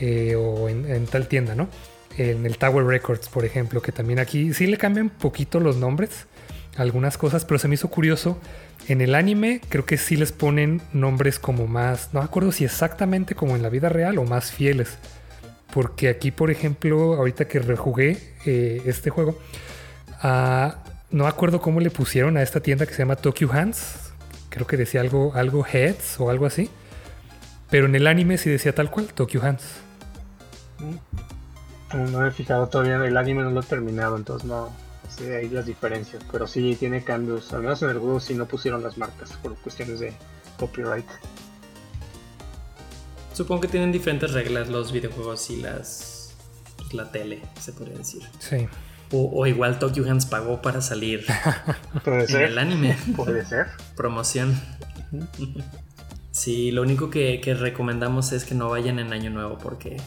S2: eh, o en, tal tienda, ¿no? En el Tower Records, por ejemplo, que también aquí sí le cambian poquito los nombres, algunas cosas, pero se me hizo curioso. En el anime creo que sí les ponen nombres como más, no me acuerdo si exactamente como en la vida real o más fieles. Porque aquí, por ejemplo, ahorita que rejugué eh, este juego, uh, no me acuerdo cómo le pusieron a esta tienda que se llama Tokyo Hands. Creo que decía algo, algo Heads o algo así. Pero en el anime sí decía tal cual, Tokyo Hands.
S3: Mm. No he fijado todavía, el anime no lo he terminado, entonces no, Sí, hay las diferencias, pero sí tiene cambios. Al menos en el juego sí no pusieron las marcas por cuestiones de copyright.
S1: Supongo que tienen diferentes reglas los videojuegos y las pues, la tele, se podría decir.
S2: Sí.
S1: O, igual Tokyo Hands pagó para salir [LAUGHS]
S3: ¿Puede en
S1: el anime.
S3: Puede ser.
S1: Promoción. Sí, lo único que, recomendamos es que no vayan en Año Nuevo porque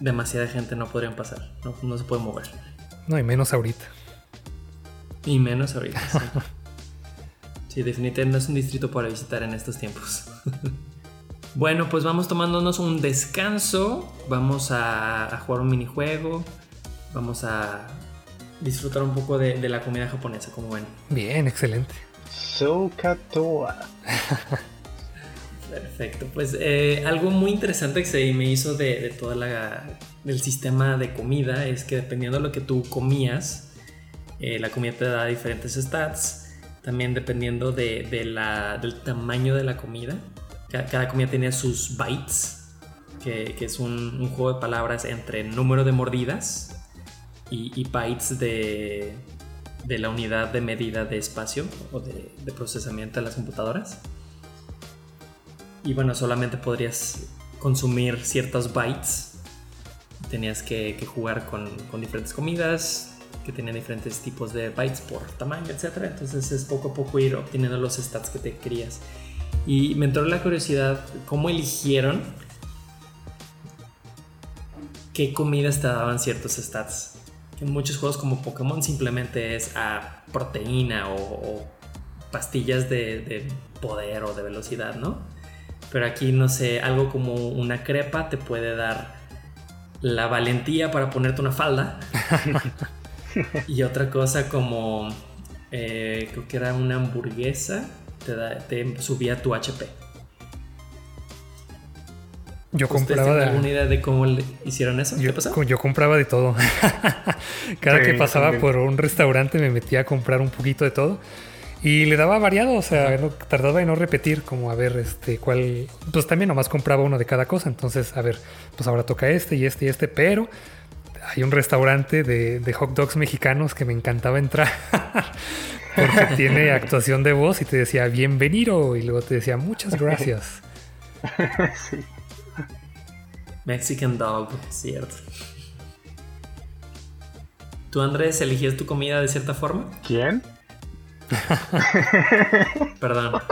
S1: demasiada gente no podrían pasar. No, no se puede mover.
S2: No, y menos ahorita.
S1: Y menos ahorita. [LAUGHS] Sí. definitivamente no es un distrito para visitar en estos tiempos. [LAUGHS] bueno, pues vamos tomándonos un descanso. Vamos a, jugar un minijuego. Vamos a disfrutar un poco de, la comida japonesa, como ven.
S2: Bien, excelente.
S3: Sokatoa.
S1: Perfecto, pues eh, algo muy interesante que se me hizo de, de toda la del sistema de comida es que dependiendo de lo que tú comías, eh, la comida te da diferentes stats. También dependiendo de, del tamaño de la comida. Cada, comida tiene sus bytes, que, es un, juego de palabras entre número de mordidas y, bytes de, de, la unidad de medida de espacio o de, procesamiento de las computadoras. Y bueno, solamente podrías consumir ciertos bytes. Tenías que, jugar con, con diferentes comidas, que tenía diferentes tipos de bytes por tamaño, etc. Entonces es poco a poco ir obteniendo los stats que te querías. Y me entró la curiosidad, ¿cómo eligieron qué comidas te daban ciertos stats? En muchos juegos como Pokémon simplemente es a proteína o, pastillas de, de, poder o de velocidad, ¿no? Pero aquí, no sé, algo como una crepa te puede dar la valentía para ponerte una falda. [LAUGHS] y otra cosa como, eh, creo que era una hamburguesa, te, subía tu HP.
S2: Yo compraba
S1: de... alguna idea de cómo le hicieron eso?
S2: Yo, yo compraba de todo. [LAUGHS] Cada que pasaba por un restaurante me metía a comprar un poquito de todo. Y le daba variado, o sea, tardaba en no repetir, como a ver este cuál. Pues también nomás compraba uno de cada cosa. Entonces, a ver, pues ahora toca este y este y este, pero hay un restaurante de, de hot dogs mexicanos que me encantaba entrar. [LAUGHS] porque [LAUGHS] tiene actuación de voz y te decía bienvenido y luego te decía muchas [LAUGHS] gracias. sí.
S1: Mexican Dog, cierto. ¿Tú, Andrés, elegías tu comida de cierta forma?
S3: ¿Quién?
S1: Perdón.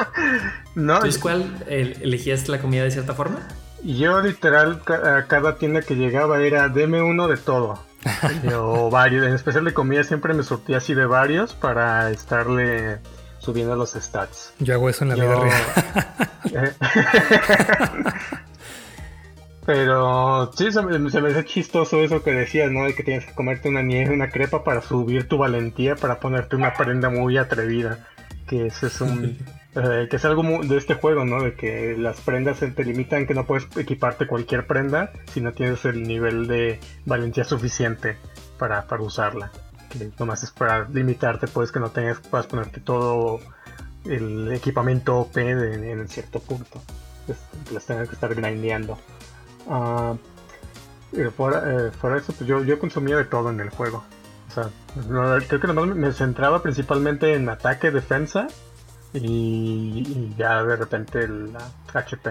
S1: No. ¿Tú cuál elegías la comida de cierta forma?
S3: Yo literal a cada tienda que llegaba era deme uno de todo. [LAUGHS] o varios, en especial de comida siempre me surtía así de varios para estarle subiendo los stats.
S2: Yo hago eso en la vida real. [LAUGHS]
S3: Pero sí, se me, se hace chistoso eso que decías, ¿no? De que tienes que comerte una nieve, una crepa para subir tu valentía, para ponerte una prenda muy atrevida. Que eso es un... [LAUGHS] Eh, que es algo de este juego, ¿no? De que las prendas te limitan, que no puedes equiparte cualquier prenda si no tienes el nivel de valentía suficiente para, para usarla. Que nomás es para limitarte, pues que no tengas, puedas ponerte todo el equipamiento OP en, cierto punto. Pues, las tengas que estar grindeando. Uh, fuera, eso, pues yo, yo consumía de todo en el juego. O sea, creo que nomás me centraba principalmente en ataque, defensa y, ya de repente el HP.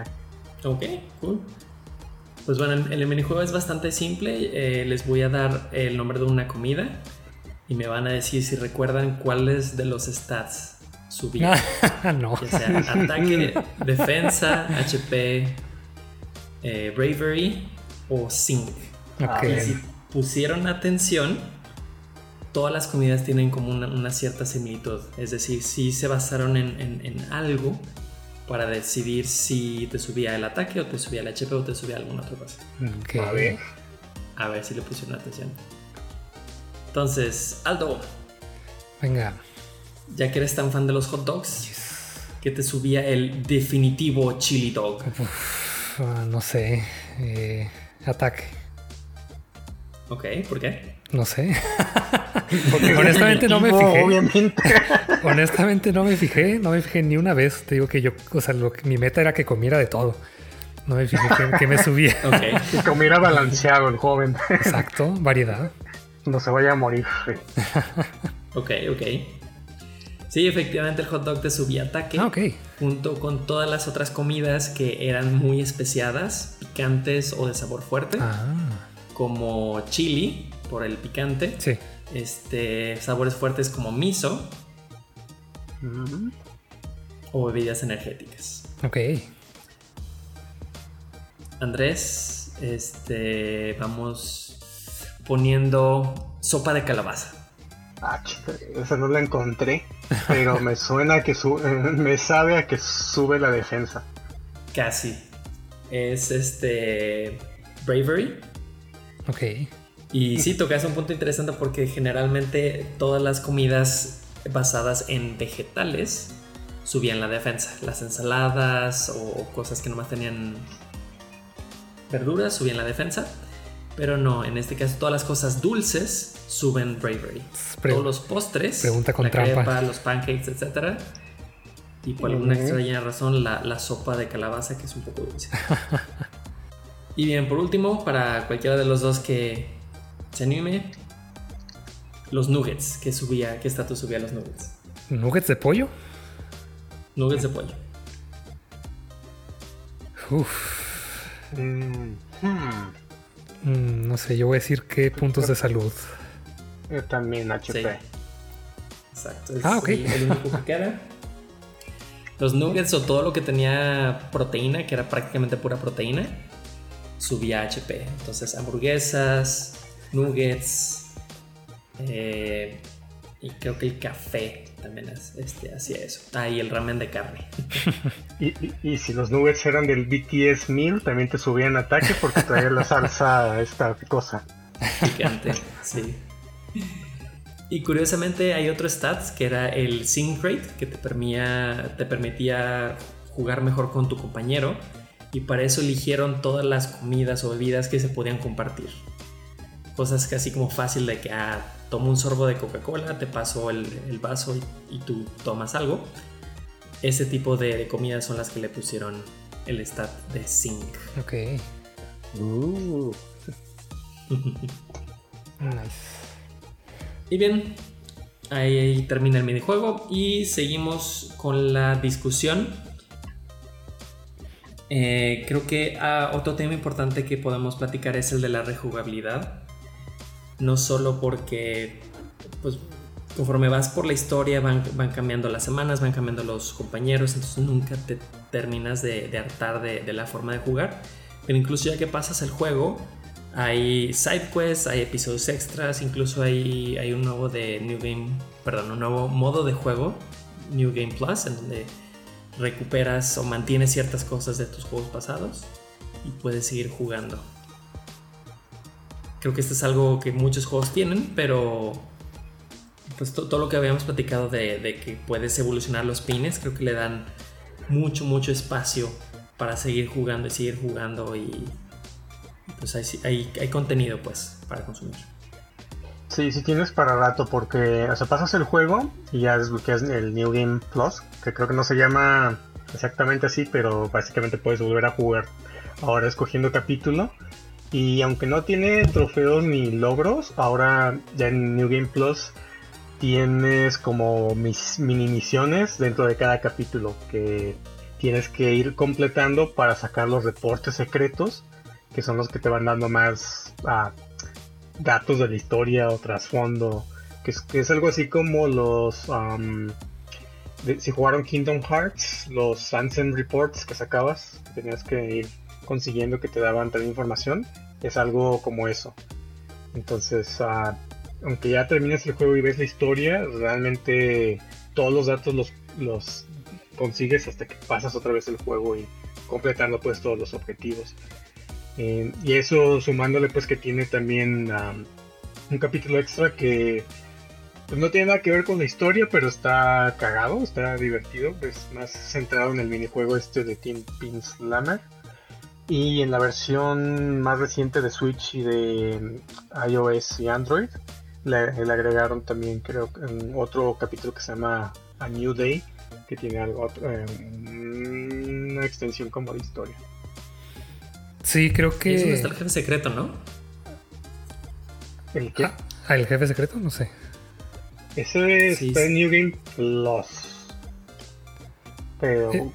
S1: Ok, cool. Pues bueno, el, minijuego es bastante simple. Eh, les voy a dar el nombre de una comida y me van a decir si recuerdan cuáles de los stats subía. [LAUGHS]
S2: no.
S1: Ya sea ataque, [LAUGHS] defensa, HP, eh, Bravery o Sync. Y si pusieron atención, todas las comidas tienen como una, cierta similitud. Es decir, si se basaron en, algo para decidir si te subía el ataque o te subía el HP o te subía alguna otra cosa.
S3: A ver.
S1: A ver si le pusieron atención. Entonces, Aldo.
S2: Venga.
S1: Ya que eres tan fan de los hot dogs, que te subía el definitivo chili dog.
S2: Ah, no sé. Eh, ataque.
S1: Ok, ¿por qué?
S2: No sé. [LAUGHS] honestamente no me fijé.
S3: Obviamente. [LAUGHS]
S2: honestamente no me fijé, no me fijé ni una vez. Te digo que yo, o sea, lo mi meta era que comiera de todo. No me fijé que, me subía. [LAUGHS]
S3: Okay. Que comiera balanceado el joven.
S2: Exacto, variedad.
S3: No se vaya a morir.
S1: ok, ok. Sí, efectivamente el hot dog te subía ataque.
S2: Ah, ok.
S1: Junto con todas las otras comidas que eran muy especiadas, picantes o de sabor fuerte.
S2: Ah.
S1: Como chili, por el picante.
S2: Sí.
S1: Este, sabores fuertes como miso. O bebidas energéticas.
S2: Ok.
S1: Andrés, este, vamos poniendo sopa de calabaza.
S3: Ah, esa no la encontré, pero me suena que me sabe a que sube la defensa.
S1: Casi. Es este Bravery.
S2: Ok.
S1: Y sí, tocas un punto interesante porque generalmente todas las comidas basadas en vegetales subían la defensa. Las ensaladas o cosas que nomás tenían verduras subían la defensa. Pero no, en este caso todas las cosas dulces suben bravery. Todos los postres,
S2: pregunta con
S1: la
S2: trampa.
S1: los pancakes, etc. Y por alguna extraña razón la, sopa de calabaza que es un poco dulce. [LAUGHS] y bien, por último, para cualquiera de los dos que se anime, los nuggets, que subía, ¿qué estatus subía los nuggets?
S2: ¿Nuggets de pollo?
S1: Nuggets de pollo.
S2: Uf. Mm, no sé, yo voy a decir qué puntos de salud.
S3: Yo también HP.
S1: Exacto. ah, ok. El, único que queda. Los nuggets o todo lo que tenía proteína, que era prácticamente pura proteína, subía HP. Entonces, hamburguesas, nuggets, eh, y creo que el café también este, hacía eso. Ah, y el ramen de carne. [LAUGHS]
S3: y, si los nuggets eran del BTS 1000, también te subían ataque porque traía la salsa [LAUGHS] esta cosa.
S1: Picante, sí. Y curiosamente hay otro stats que era el sync rate que te permitía, te permitía jugar mejor con tu compañero Y para eso eligieron todas las comidas o bebidas que se podían compartir. Cosas así como fácil de que, ah, tomo un sorbo de Coca-Cola, te paso el, vaso y, tú tomas algo. Ese tipo de, comidas son las que le pusieron el stat de zinc.
S2: Ok. Uh. [LAUGHS]
S1: nice. Y bien, ahí termina el minijuego y seguimos con la discusión. Eh, creo que ah, otro tema importante que podemos platicar es el de la rejugabilidad. No solo porque, pues, conforme vas por la historia van, van cambiando las semanas, van cambiando los compañeros, entonces nunca te terminas de, hartar de, la forma de jugar. Pero incluso ya que pasas el juego, hay side quests, hay episodios extras, incluso hay, hay un nuevo de New Game, perdón, un nuevo modo de juego, New Game Plus, en donde recuperas o mantienes ciertas cosas de tus juegos pasados y puedes seguir jugando. Creo que esto es algo que muchos juegos tienen, pero pues todo lo que habíamos platicado de, que puedes evolucionar los pines, creo que le dan mucho, mucho espacio para seguir jugando y seguir jugando y pues hay, hay, contenido pues para consumir.
S3: Sí, sí tienes para rato porque, o sea, pasas el juego y ya desbloqueas el New Game Plus, que creo que no se llama exactamente así, pero básicamente puedes volver a jugar ahora escogiendo capítulo. Y aunque no tiene trofeos ni logros, ahora ya en New Game Plus tienes como mis mini misiones dentro de cada capítulo que tienes que ir completando para sacar los reportes secretos que son los que te van dando más ah, datos de la historia o trasfondo, que es, que es algo así como los... si jugaron Kingdom Hearts, los Sunset Reports que sacabas, tenías que ir consiguiendo que te daban tal información, es algo como eso. Entonces, ah, aunque ya termines el juego y ves la historia, realmente todos los datos los, consigues hasta que pasas otra vez el juego y completando pues todos los objetivos. Eh, y eso sumándole pues que tiene también un capítulo extra que pues, no tiene nada que ver con la historia, pero está cagado, está divertido, es más centrado en el minijuego este de Team Pin Slammer. Y en la versión más reciente de Switch y de iOS y Android, le, agregaron también creo otro capítulo que se llama A New Day, que tiene algo, eh, una extensión como de historia.
S2: Sí, creo que.
S1: Es donde está el jefe secreto, ¿no?
S3: ¿El qué?
S2: Ah, el jefe secreto, no sé.
S3: Ese es está New Game Plus. Pero. Eh,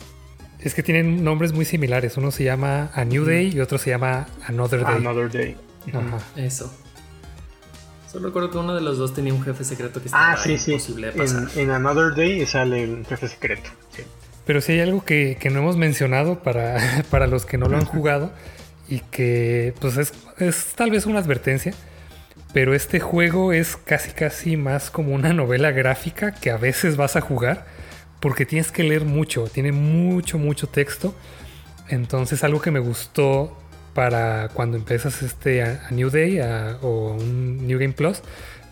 S2: es que tienen nombres muy similares. Uno se llama A New Day y otro se llama Another Day.
S3: Another Day.
S1: Ajá. Eso. Solo recuerdo que uno de los dos tenía un jefe secreto que estaba ah, sí, imposible de pasar.
S3: En, en, Another Day sale el jefe secreto. Sí.
S2: Pero si hay algo que, que, no hemos mencionado para, [LAUGHS] para los que no lo han jugado y que pues es, es tal vez una advertencia, pero este juego es casi casi más como una novela gráfica que a veces vas a jugar porque tienes que leer mucho, tiene mucho, mucho texto. Entonces algo que me gustó para cuando empiezas este a, New Day o un New Game Plus,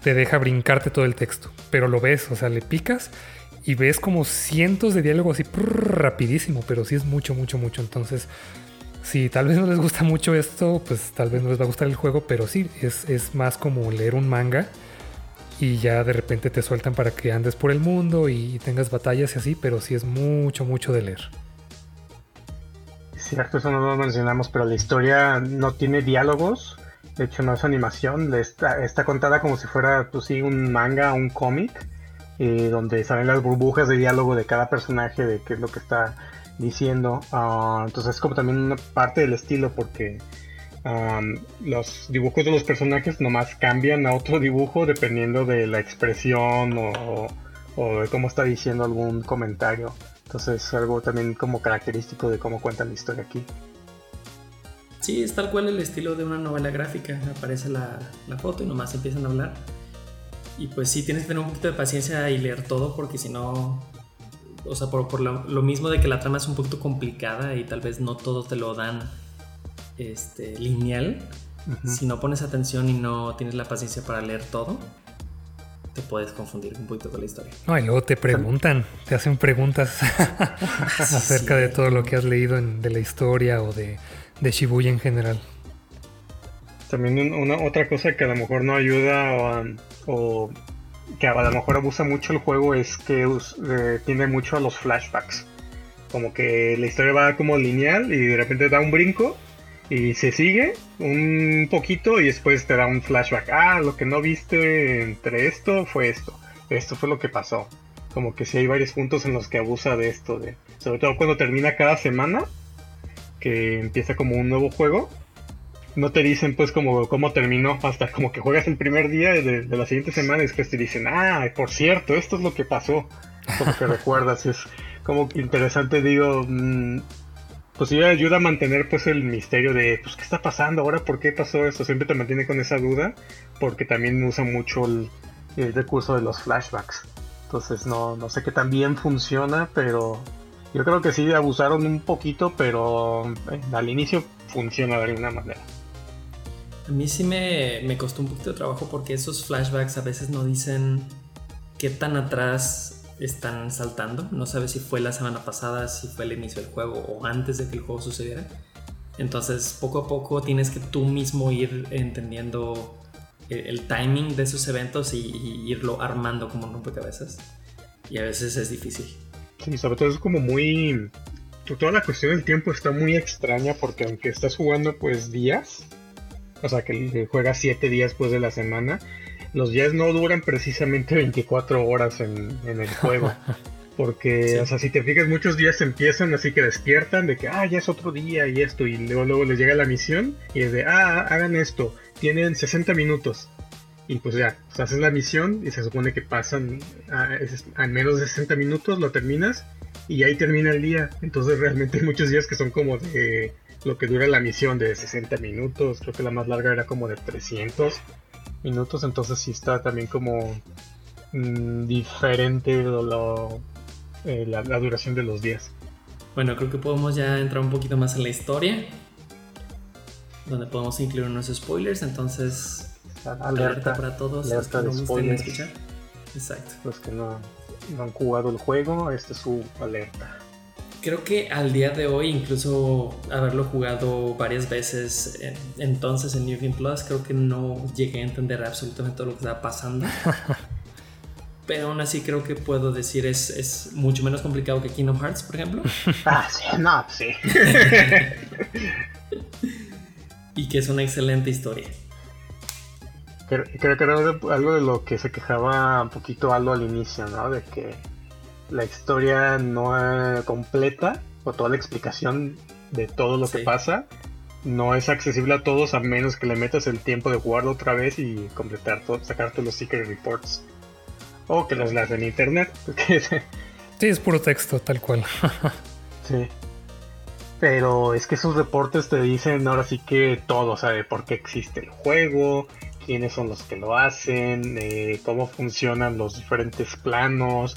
S2: te deja brincarte todo el texto, pero lo ves, o sea, le picas y ves como cientos de diálogos así rapidísimo, pero sí es mucho, mucho, mucho. Entonces si tal vez no les gusta mucho esto, pues tal vez no les va a gustar el juego, pero sí, es, más como leer un manga y ya de repente te sueltan para que andes por el mundo y tengas batallas y así, pero sí es mucho, mucho de leer.
S3: Cierto, eso no lo mencionamos, pero la historia no tiene diálogos, de hecho no es animación, está, está contada como si fuera, pues sí, un manga, un cómic, eh, donde salen las burbujas de diálogo de cada personaje, de qué es lo que está diciendo. Ah, entonces es como también una parte del estilo porque los dibujos de los personajes nomás cambian a otro dibujo dependiendo de la expresión o, de cómo está diciendo algún comentario. Entonces es algo también como característico de cómo cuentan la historia aquí.
S1: Sí, es tal cual el estilo de una novela gráfica. Aparece la, la foto y nomás empiezan a hablar. Y pues sí, tienes que tener un poquito de paciencia y leer todo porque si no o sea, por, lo, mismo de que la trama es un poquito complicada y tal vez no todo te lo dan este, lineal, si no pones atención y no tienes la paciencia para leer todo, te puedes confundir un poquito con la historia.
S2: No, y luego te preguntan, te hacen preguntas [LAUGHS] acerca de todo lo que has leído de la historia o de, de Shibuya en general.
S3: También una otra cosa que a lo mejor no ayuda o, que a lo mejor abusa mucho el juego es que eh, tiene mucho a los flashbacks. Como que la historia va como lineal y de repente da un brinco y se sigue un poquito y después te da un flashback. Ah, lo que no viste entre esto fue esto. Esto fue lo que pasó. Como que si hay varios puntos en los que abusa de esto. Sobre todo cuando termina cada semana. Que empieza como un nuevo juego no te dicen pues como cómo terminó, hasta como que juegas el primer día de, la siguiente semana y después te dicen, ah, por cierto, esto es lo que pasó, como que [LAUGHS] recuerdas, es como interesante, digo, mm, pues sí ayuda a mantener pues el misterio de, pues, ¿qué está pasando ahora? ¿Por qué pasó esto? Siempre te mantiene con esa duda, porque también usa mucho el, recurso de los flashbacks. Entonces no, no sé qué tan bien funciona, pero yo creo que sí abusaron un poquito, pero eh, al inicio funciona de alguna manera.
S1: A mí sí me, me, costó un poquito de trabajo porque esos flashbacks a veces no dicen qué tan atrás están saltando. No sabes si fue la semana pasada, si fue el inicio del juego o antes de que el juego sucediera. Entonces poco a poco tienes que tú mismo ir entendiendo el, timing de esos eventos y, y, irlo armando como un rompecabezas. Y a veces es difícil.
S3: Sí, sobre todo es como muy... Toda la cuestión del tiempo está muy extraña porque aunque estás jugando pues días, o sea, que juega 7 días después de la semana, los días no duran precisamente 24 horas en, el juego. [LAUGHS] Porque, o sea, si te fijas, muchos días empiezan así que despiertan de que, ah, ya es otro día y esto, y luego, luego les llega la misión y es de, ah, hagan esto, tienen 60 minutos. Y pues ya, haces la misión y se supone que pasan a, menos de 60 minutos, lo terminas y ahí termina el día. Entonces realmente hay muchos días que son como de lo que dura la misión de 60 minutos, creo que la más larga era como de 300 minutos, entonces sí está también como mm, diferente eh, la, duración de los días.
S1: Bueno, creo que podemos ya entrar un poquito más en la historia, donde podemos incluir unos spoilers, entonces
S3: alerta,
S1: para todos
S3: los que no spoilers. escuchar.
S1: Exacto.
S3: Los que no, no han jugado el juego, esta es su alerta
S1: creo que al día de hoy, incluso haberlo jugado varias veces entonces en New Game Plus, creo que no llegué a entender absolutamente todo lo que estaba pasando. [LAUGHS] Pero aún así creo que puedo decir es, es mucho menos complicado que Kingdom Hearts, por ejemplo. [LAUGHS]
S3: Ah, sí, no, sí. [LAUGHS]
S1: y que es una excelente historia.
S3: Creo, creo que era algo de lo que se quejaba un poquito Aldo al inicio, ¿no? De que la historia no completa o toda la explicación de todo lo que pasa no es accesible a todos a menos que le metas el tiempo de jugarlo otra vez y completar todo, sacar todos los secret reports o que los leas en internet. [LAUGHS]
S2: sí, es puro texto, tal cual. [LAUGHS]
S3: sí. Pero es que esos reportes te dicen ahora sí que todo, ¿sabe? Por qué existe el juego, quiénes son los que lo hacen, eh, cómo funcionan los diferentes planos,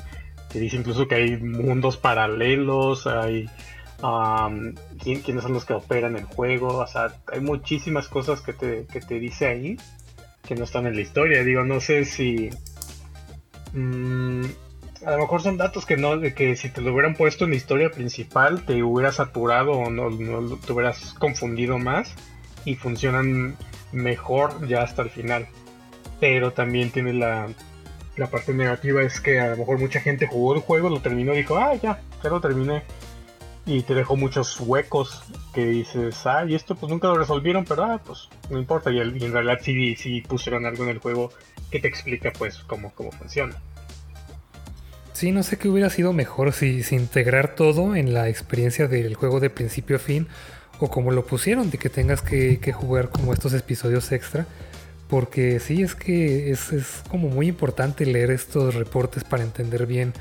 S3: te dice incluso que hay mundos paralelos, hay quiénes son los que operan el juego, o sea, hay muchísimas cosas que te, que te dice ahí que no están en la historia. Digo, no sé si... Mm, a lo mejor son datos que no, que si te lo hubieran puesto en la historia principal te hubieras saturado o no, no te hubieras confundido más y funcionan mejor ya hasta el final. Pero también tiene la, la parte negativa es que a lo mejor mucha gente jugó el juego, lo terminó y dijo, ah, ya, ya lo terminé. Y te dejó muchos huecos que dices, ah, y esto pues nunca lo resolvieron, pero ah, pues no importa. Y, en realidad sí, sí pusieron algo en el juego que te explica pues cómo, cómo funciona.
S2: Sí, no sé qué hubiera sido mejor si, integrar todo en la experiencia del juego de principio a fin o como lo pusieron, de que tengas que jugar como estos episodios extra porque sí, es que es, como muy importante leer estos reportes para entender bien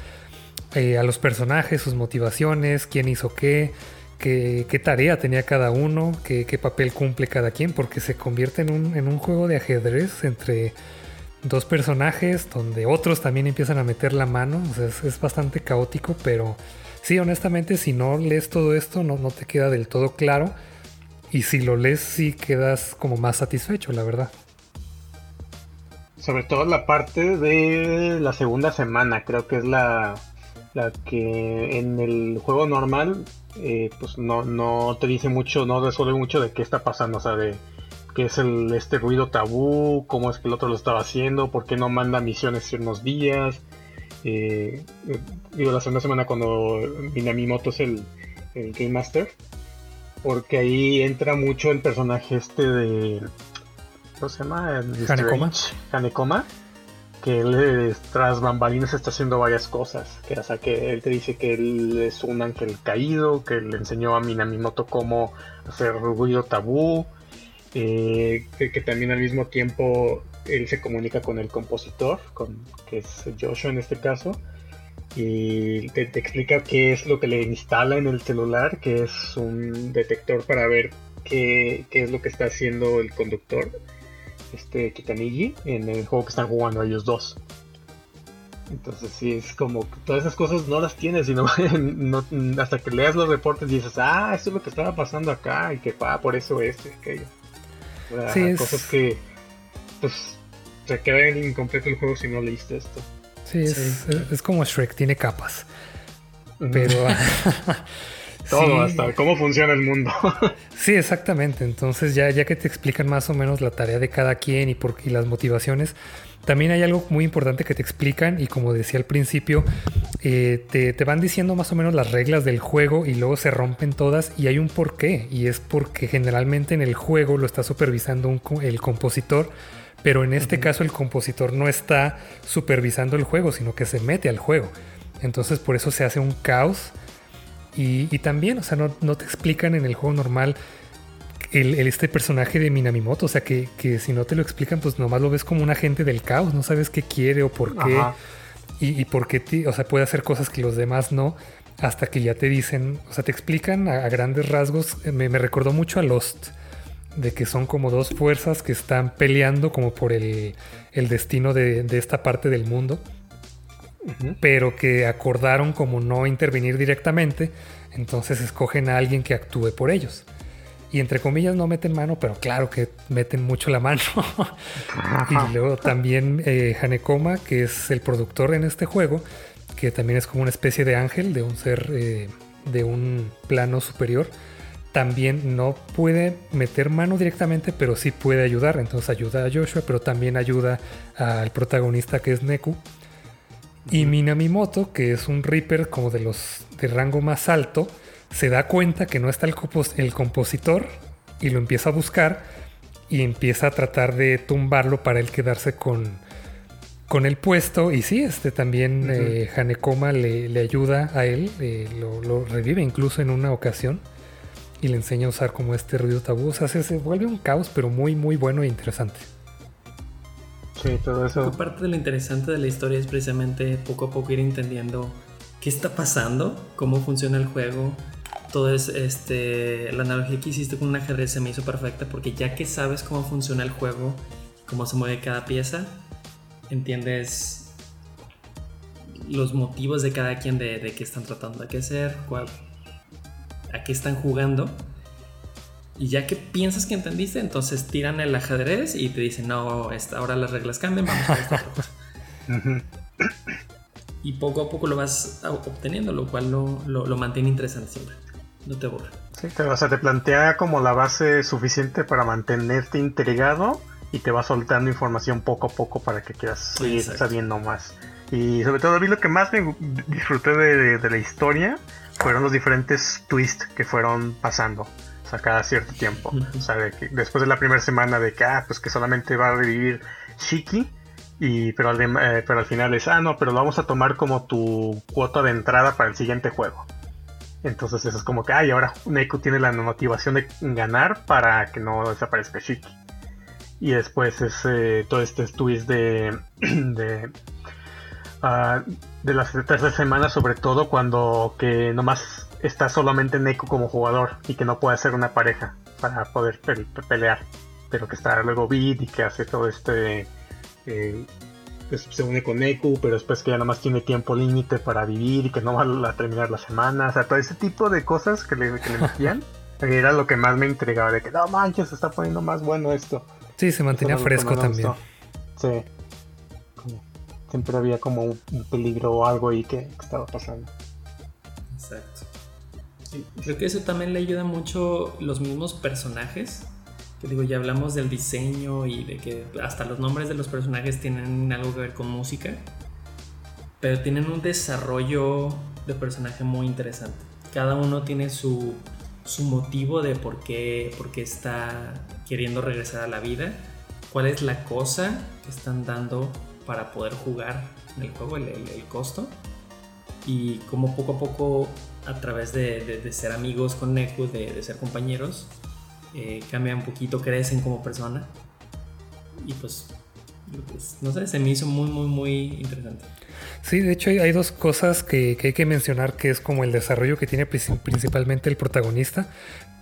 S2: eh, a los personajes, sus motivaciones, quién hizo qué, qué, tarea tenía cada uno, qué, papel cumple cada quien, porque se convierte en un, en un juego de ajedrez entre dos personajes donde otros también empiezan a meter la mano, o sea, es, bastante caótico, pero sí, honestamente, si no lees todo esto, no, no te queda del todo claro. Y si lo lees, sí quedas como más satisfecho, la verdad.
S3: Sobre todo la parte de la segunda semana, creo que es la, la que en el juego normal eh, pues no, no te dice mucho, no resuelve mucho de qué está pasando, o sea, de qué es el, este ruido tabú, cómo es que el otro lo estaba haciendo, por qué no manda misiones unos días. Eh, digo, la segunda semana cuando Minamimoto es el, el Game Master, porque ahí entra mucho el personaje este de... ¿Cómo se llama?
S2: Hanekoma.
S3: Hanekoma que él tras bambalinas está haciendo varias cosas. Que, o sea, que él te dice que él es un ángel caído, que le enseñó a Minamimoto cómo hacer ruido tabú, eh, que, también al mismo tiempo él se comunica con el compositor, con, que es Joshua en este caso, y te, explica qué es lo que le instala en el celular, que es un detector para ver qué, qué es lo que está haciendo el conductor este Kitanigi en el juego que están jugando ellos dos. Entonces sí, es como todas esas cosas no las tienes, sino [LAUGHS] hasta que leas los reportes dices, ah, esto es lo que estaba pasando acá y que va por eso este, aquello. sí, cosas que pues se quedan incompleto el juego si no leíste esto.
S2: Sí, es, es como Shrek, tiene capas. Pero [LAUGHS]
S3: Todo, hasta cómo funciona el mundo. [LAUGHS]
S2: sí, exactamente. Entonces, ya, ya que te explican más o menos la tarea de cada quien y, por, y las motivaciones, también hay algo muy importante que te explican y como decía al principio, eh, te, te, van diciendo más o menos las reglas del juego y luego se rompen todas y hay un porqué. Y es porque generalmente en el juego lo está supervisando un, el compositor, pero en este caso el compositor no está supervisando el juego, sino que se mete al juego. Entonces por eso se hace un caos y, también, o sea, no, te explican en el juego normal el, este personaje de Minamimoto. O sea, que, si no te lo explican, pues nomás lo ves como un agente del caos. No sabes qué quiere o por qué. Y, por qué, o sea, puede hacer cosas que los demás no. Hasta que ya te dicen, o sea, te explican a, grandes rasgos. Me, recordó mucho a Lost. De que son como dos fuerzas que están peleando como por el, destino de, de esta parte del mundo pero que acordaron como no intervenir directamente, entonces escogen a alguien que actúe por ellos. Y entre comillas no meten mano, pero claro que meten mucho la mano. [LAUGHS] y luego también eh, Hanekoma, que es el productor en este juego, que también es como una especie de ángel, de un ser eh, de un plano superior, también no puede meter mano directamente, pero sí puede ayudar. Entonces ayuda a Joshua, pero también ayuda al protagonista que es Neku y Minamimoto, que es un Reaper como de los de rango más alto, se da cuenta que no está el, el compositor y lo empieza a buscar y empieza a tratar de tumbarlo para él quedarse con, con el puesto. Y sí, este también eh, Hanekoma le, ayuda a él, eh, lo, revive incluso en una ocasión y le enseña a usar como este ruido tabú. O sea, se vuelve un caos, pero muy, muy bueno e interesante.
S3: Sí, todo eso.
S1: Parte de lo interesante de la historia es precisamente poco a poco ir entendiendo qué está pasando, cómo funciona el juego. Todo es, este, la analogía que hiciste con un ajedrez se me hizo perfecta porque ya que sabes cómo funciona el juego, cómo se mueve cada pieza, entiendes los motivos de cada quien de, de qué están tratando de hacer, cuál, a qué están jugando y ya que piensas que entendiste, entonces tiran el ajedrez y te dicen, no, ahora las reglas cambian, vamos a esta [LAUGHS] cosa. y poco a poco lo vas obteniendo, lo cual lo, mantiene interesante siempre. No te.
S3: Sí, o sea, te plantea como la base suficiente para mantenerte intrigado y te va soltando información poco a poco para que quieras seguir sabiendo más. Y sobre todo a mí lo que más me disfruté de la historia fueron los diferentes twists que fueron pasando a cada cierto tiempo. O sea, que después de la primera semana de que, ah, pues que solamente va a revivir Shiki, y, pero, al, eh, pero al final es, ah, no, pero lo vamos a tomar como tu cuota de entrada para el siguiente juego. Entonces eso es como que, ay, ahora Neko tiene la motivación de ganar para que no desaparezca Shiki. Y después es eh, todo este twist de, [CLEARS THROAT] de, uh, de las tercera semana, sobre todo cuando que nomás está solamente Neko como jugador y que no puede ser una pareja para poder pelear. Pero que está luego Bid y que hace todo este. Eh, pues, se une con Neku, pero después que ya más tiene tiempo límite para vivir y que no va a terminar la semana. O sea, todo ese tipo de cosas que le, que le metían [LAUGHS] era lo que más me intrigaba. De que no manches, se está poniendo más bueno esto.
S2: Sí, se mantenía fresco también.
S3: Sí. siempre había como un, peligro o algo ahí que, estaba pasando.
S1: Exacto. creo que eso también le ayuda mucho los mismos personajes. Que digo, ya hablamos del diseño y de que hasta los nombres de los personajes tienen algo que ver con música. Pero tienen un desarrollo de personaje muy interesante. Cada uno tiene su, su motivo de por qué, por qué está queriendo regresar a la vida. Cuál es la cosa que están dando para poder jugar en el juego, el, costo. Y como poco a poco, a través de, ser amigos con Neku, de, ser compañeros, eh, cambian un poquito, crecen como persona. Y pues, pues, no sé, se me hizo muy, muy, muy interesante.
S2: Sí, de hecho hay, dos cosas que, hay que mencionar, que es como el desarrollo que tiene principalmente el protagonista,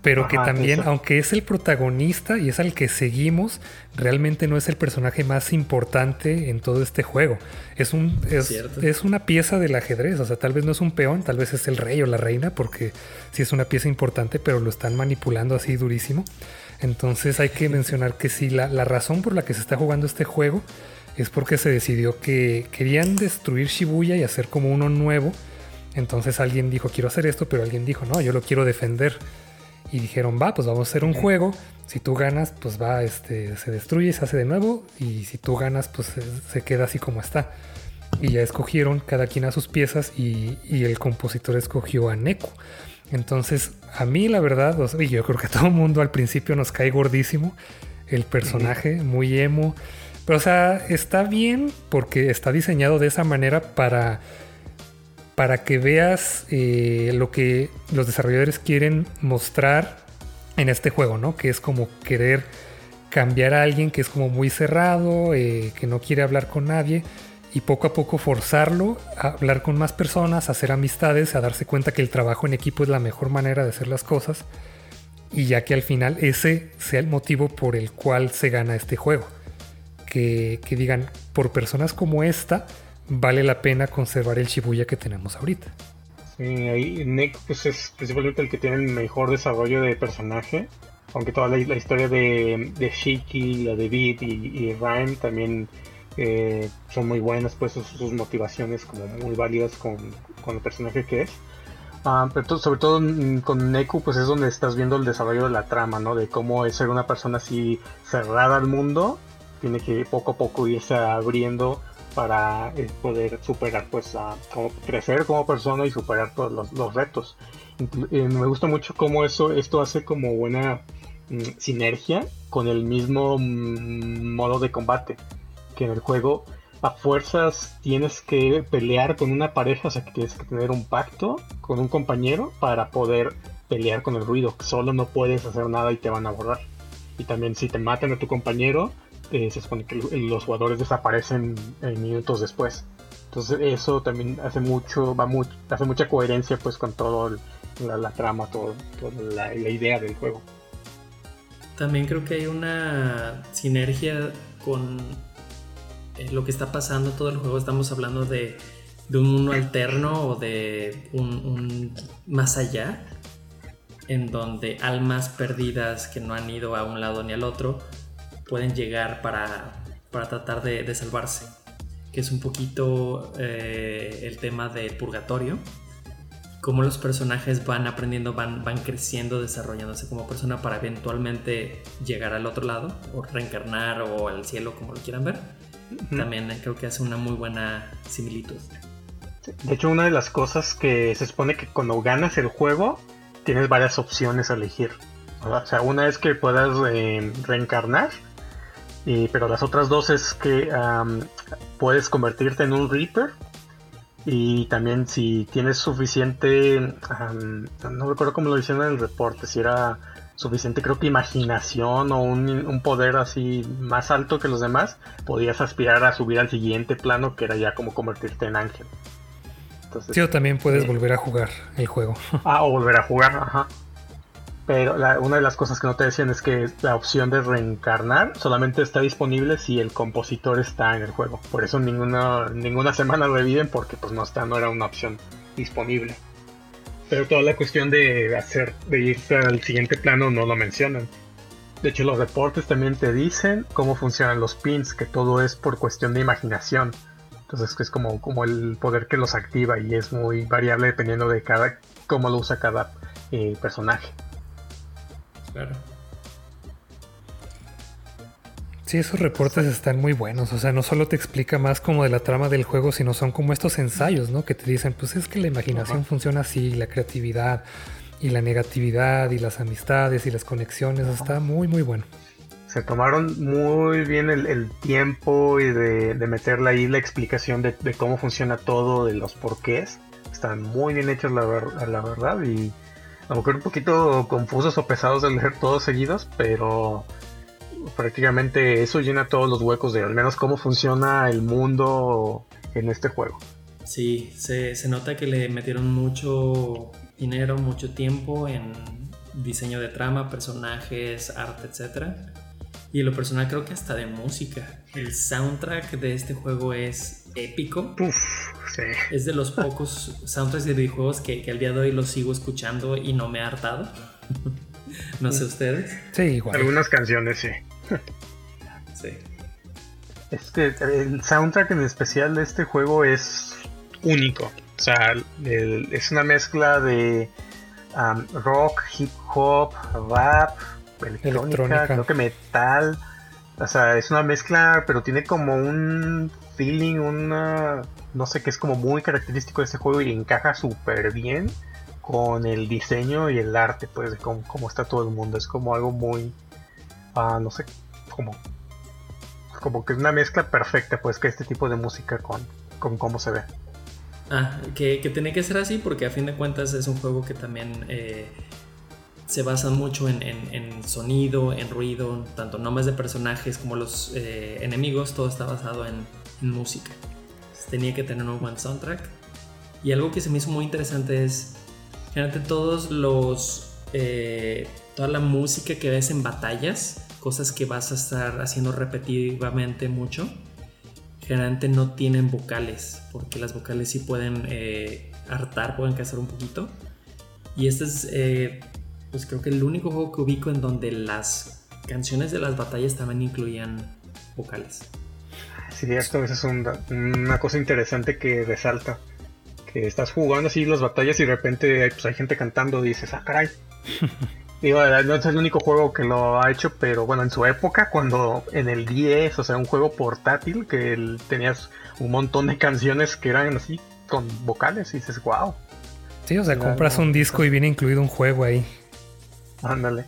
S2: pero que también, aunque es el protagonista y es al que seguimos, realmente no es el personaje más importante en todo este juego. Es, un, es, una pieza del ajedrez, o sea, tal vez no es un peón, tal vez es el rey o la reina, porque sí es una pieza importante, pero lo están manipulando así durísimo. Entonces hay que [LAUGHS] mencionar que sí, la, la razón por la que se está jugando este juego es porque se decidió que querían destruir Shibuya y hacer como uno nuevo. Entonces alguien dijo, quiero hacer esto, pero alguien dijo, no, yo lo quiero defender. Y dijeron, va, pues vamos a hacer un juego. Si tú ganas, pues va, este, se destruye y se hace de nuevo. Y si tú ganas, pues se, queda así como está. Y ya escogieron cada quien a sus piezas y, el compositor escogió a Neko. Entonces, a mí la verdad, y yo creo que a todo el mundo al principio nos cae gordísimo el personaje, muy emo. Pero, o sea, está bien porque está diseñado de esa manera para, para que veas eh, lo que los desarrolladores quieren mostrar en este juego, ¿no? Que es como querer cambiar a alguien que es como muy cerrado, eh, que no quiere hablar con nadie y poco a poco forzarlo a hablar con más personas, a hacer amistades, a darse cuenta que el trabajo en equipo es la mejor manera de hacer las cosas y ya que al final ese sea el motivo por el cual se gana este juego que, digan, por personas como esta, vale la pena conservar el Shibuya que tenemos ahorita.
S3: Sí, ahí Nick pues es principalmente el que tiene el mejor desarrollo de personaje, aunque toda la, historia de, Shiki, la de Beat y, Rhyme también eh, son muy buenas, pues sus, motivaciones como muy válidas con, el personaje que es. Ah, pero sobre todo con Neku, pues es donde estás viendo el desarrollo de la trama, ¿no? De cómo es ser una persona así cerrada al mundo tiene que poco a poco irse abriendo para eh, poder superar, pues, a, crecer como persona y superar todos los, retos. Eh, me gusta mucho cómo eso, esto hace como buena mm, sinergia con el mismo mm, modo de combate, que en el juego a fuerzas tienes que pelear con una pareja, o sea que tienes que tener un pacto con un compañero para poder pelear con el ruido, solo no puedes hacer nada y te van a borrar. Y también si te matan a tu compañero, eh, se supone que los jugadores desaparecen minutos después. Entonces eso también hace mucho, va mucho, hace mucha coherencia pues con todo la, trama, todo, toda la, idea del juego.
S1: También creo que hay una sinergia con eh, lo que está pasando todo el juego. Estamos hablando de, un mundo alterno o de un más allá, en donde almas perdidas que no han ido a un lado ni al otro pueden llegar para, tratar de, salvarse, que es un poquito eh, el tema del purgatorio, cómo los personajes van aprendiendo, van, van creciendo, desarrollándose como persona para eventualmente llegar al otro lado, o reencarnar o al cielo, como lo quieran ver. También creo que hace una muy buena similitud.
S3: De hecho, una de las cosas que se supone que cuando ganas el juego, tienes varias opciones a elegir. O sea, una es que puedas eh, reencarnar pero las otras dos es que puedes convertirte en un Reaper. Y también si tienes suficiente, no recuerdo cómo lo decían en el reporte, si era suficiente creo que imaginación o un, poder así más alto que los demás, podías aspirar a subir al siguiente plano que era ya como convertirte en ángel.
S2: Entonces, sí, o también puedes eh, volver a jugar el juego.
S3: Ah, o volver a jugar, ajá. Pero una de las cosas que no te decían es que la opción de reencarnar solamente está disponible si el compositor está en el juego. Por eso ninguna, ninguna semana reviven porque pues no está, no era una opción disponible. Pero toda la cuestión de hacer, de irse al siguiente plano no lo mencionan. De hecho, los reportes también te dicen cómo funcionan los pins, que todo es por cuestión de imaginación. Entonces es como, como el poder que los activa y es muy variable dependiendo de cada cómo lo usa cada eh, personaje.
S1: Claro.
S2: Sí, esos reportes están muy buenos. O sea, no solo te explica más como de la trama del juego, sino son como estos ensayos, ¿no? Que te dicen, pues es que la imaginación funciona así, la creatividad y la negatividad y las amistades y las conexiones. Está muy, muy bueno.
S3: Se tomaron muy bien el, tiempo y de, meterle ahí la explicación de, cómo funciona todo, de los porqués. Están muy bien hechos, la, la verdad. Y a lo mejor un poquito confusos o pesados de leer todos seguidos, pero prácticamente eso llena todos los huecos de al menos cómo funciona el mundo en este juego.
S1: Sí, se, nota que le metieron mucho dinero, mucho tiempo en diseño de trama, personajes, arte, etc. Y lo personal creo que hasta de música. El soundtrack de este juego es épico. Es de los pocos soundtracks de videojuegos que, que al día de hoy los sigo escuchando y no me ha hartado. [LAUGHS] no sé ustedes.
S2: Sí, igual.
S3: Algunas canciones, sí.
S1: sí.
S3: Este, el soundtrack en especial de este juego es único. O sea, es una mezcla de um, rock, hip hop, rap, electrónica, creo que metal. O sea, es una mezcla, pero tiene como un feeling, una. No sé, que es como muy característico de este juego y encaja súper bien con el diseño y el arte, pues, de cómo, está todo el mundo. Es como algo muy, ah, no sé, como, como que es una mezcla perfecta, pues, que este tipo de música con, con cómo se ve.
S1: Ah, que, tiene que ser así porque a fin de cuentas es un juego que también eh, se basa mucho en, sonido, en ruido, tanto nombres de personajes como los eh, enemigos, todo está basado en, música. tenía que tener un buen soundtrack. Y algo que se me hizo muy interesante es Generalmente todos los... Eh, toda la música que ves en batallas, cosas que vas a estar haciendo repetitivamente mucho, generalmente no tienen vocales, porque las vocales sí pueden eh, hartar, pueden cansar un poquito. Y este es, eh, pues creo que el único juego que ubico en donde las canciones de las batallas también incluían vocales.
S3: Sí, esto es una cosa interesante que resalta que estás jugando así las batallas y de repente pues, hay gente cantando y dices, ah, caray. [LAUGHS] Digo, no es el único juego que lo ha hecho, pero bueno, en su época, cuando en el 10, o sea, un juego portátil, que tenías un montón de canciones que eran así, con vocales, y dices, wow.
S2: Sí, o sea, compras un disco y viene incluido un juego ahí.
S3: Ándale.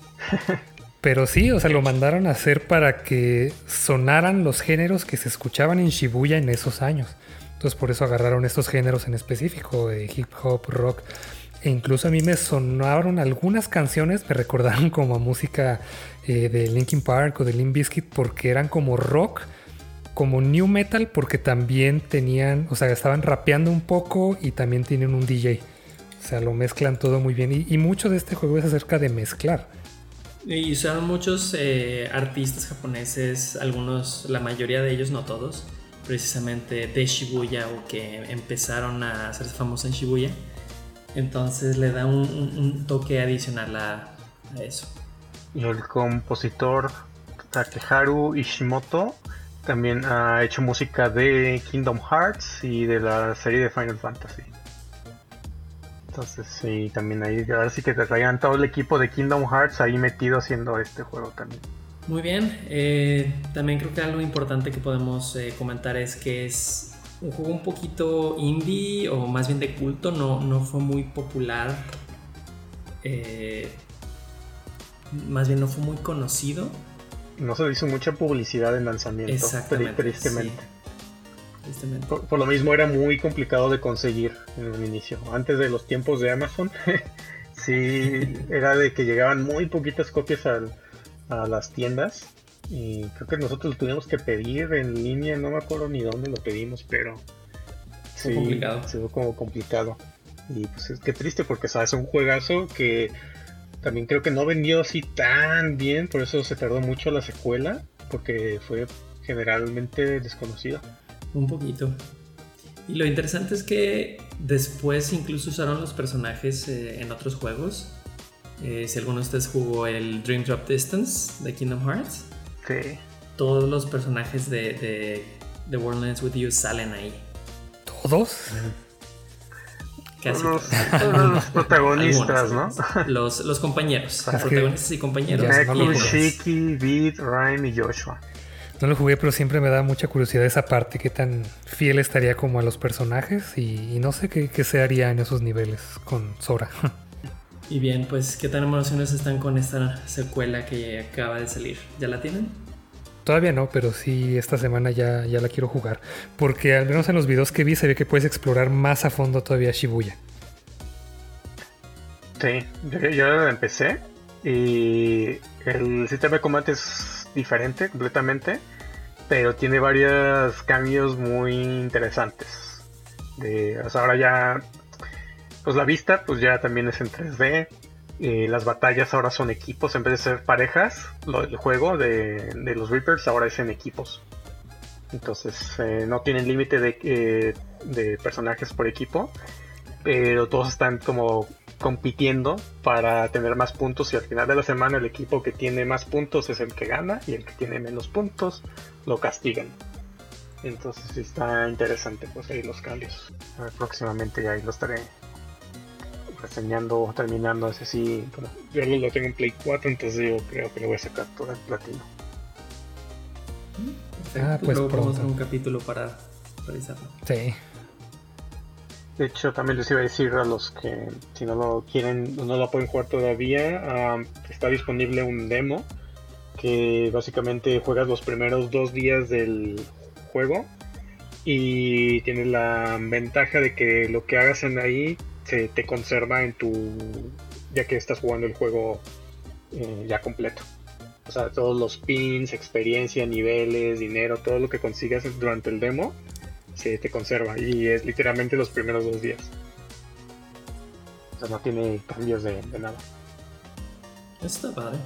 S2: pero sí, o sea, lo [LAUGHS] mandaron a hacer para que sonaran los géneros que se escuchaban en Shibuya en esos años. Entonces por eso agarraron estos géneros en específico, de hip hop, rock. E incluso a mí me sonaron algunas canciones, me recordaron [LAUGHS] como a música eh, de Linkin Park o de Limp Bizkit porque eran como rock, como new metal porque también tenían, o sea, estaban rapeando un poco y también tienen un DJ. O sea, lo mezclan todo muy bien. Y, mucho de este juego es acerca de mezclar.
S1: Y usaron muchos eh, artistas japoneses, algunos, la mayoría de ellos, no todos, precisamente de Shibuya o que empezaron a hacerse famosos en Shibuya. Entonces le da un, toque adicional a, eso.
S3: Y el compositor Takeharu Ishimoto también ha hecho música de Kingdom Hearts y de la serie de Final Fantasy. Entonces sí, también ahí, ahora sí que te traían todo el equipo de Kingdom Hearts ahí metido haciendo este juego también.
S1: Muy bien, eh, también creo que algo importante que podemos eh, comentar es que es un juego un poquito indie o más bien de culto, no, no fue muy popular, eh, más bien no fue muy conocido.
S3: No se hizo mucha publicidad en lanzamiento,
S1: Exactamente,
S3: tristemente. Por, lo mismo era muy complicado de conseguir en el inicio. Antes de los tiempos de Amazon, [LAUGHS] sí, [LAUGHS] era de que llegaban muy poquitas copias al, a las tiendas. Y creo que nosotros lo tuvimos que pedir en línea, no me acuerdo ni dónde lo pedimos, pero
S1: sí, complicado.
S3: se ve como complicado. Y pues es que triste porque sabes, un juegazo que también creo que no vendió así tan bien, por eso se tardó mucho la secuela, porque fue generalmente desconocido.
S1: Un poquito. Y lo interesante es que después incluso usaron los personajes eh, en otros juegos. Eh, si alguno de ustedes jugó el Dream Drop Distance de Kingdom Hearts,
S3: sí.
S1: todos los personajes de, The World Ends With You salen ahí.
S2: ¿Todos?
S3: Casi los, los protagonistas, ¿no?
S1: Los, los compañeros. Los protagonistas y compañeros.
S3: Neku, Shiki, Beat, Rhyme y Joshua.
S2: No lo jugué, pero siempre me da mucha curiosidad esa parte, qué tan fiel estaría como a los personajes y, no sé qué, qué, se haría en esos niveles con Sora. [LAUGHS]
S1: Y bien, pues, ¿qué tan emociones están con esta secuela que acaba de salir? ¿Ya la tienen?
S2: Todavía no, pero sí esta semana ya, ya la quiero jugar. Porque al menos en los videos que vi se ve que puedes explorar más a fondo todavía Shibuya.
S3: Sí, yo, yo empecé y el sistema de combate es diferente completamente, pero tiene varios cambios muy interesantes. De, ahora ya, pues la vista pues ya también es en 3D, eh, las batallas ahora son equipos en vez de ser parejas. el juego de, los Reapers ahora es en equipos. Entonces eh, no tienen límite de, eh, de, personajes por equipo. Pero todos están como compitiendo para tener más puntos. Y al final de la semana el equipo que tiene más puntos es el que gana. Y el que tiene menos puntos lo castigan. Entonces está interesante pues ahí los cambios. próximamente ya ahí lo estaré reseñando, terminando ese sí, yo lo tengo en Play 4, entonces yo creo que le voy a sacar todo el platino.
S1: Ah, pues Luego vamos a un capítulo para revisarlo.
S2: Sí.
S3: De hecho, también les iba a decir a los que si no lo quieren, no lo pueden jugar todavía, está disponible un demo que básicamente juegas los primeros dos días del juego y tienes la ventaja de que lo que hagas en ahí te conserva en tu. ya que estás jugando el juego eh, ya completo. O sea, todos los pins, experiencia, niveles, dinero, todo lo que consigas durante el demo, se te conserva. Y es literalmente los primeros dos días. O sea, no tiene cambios de, nada.
S1: Está padre.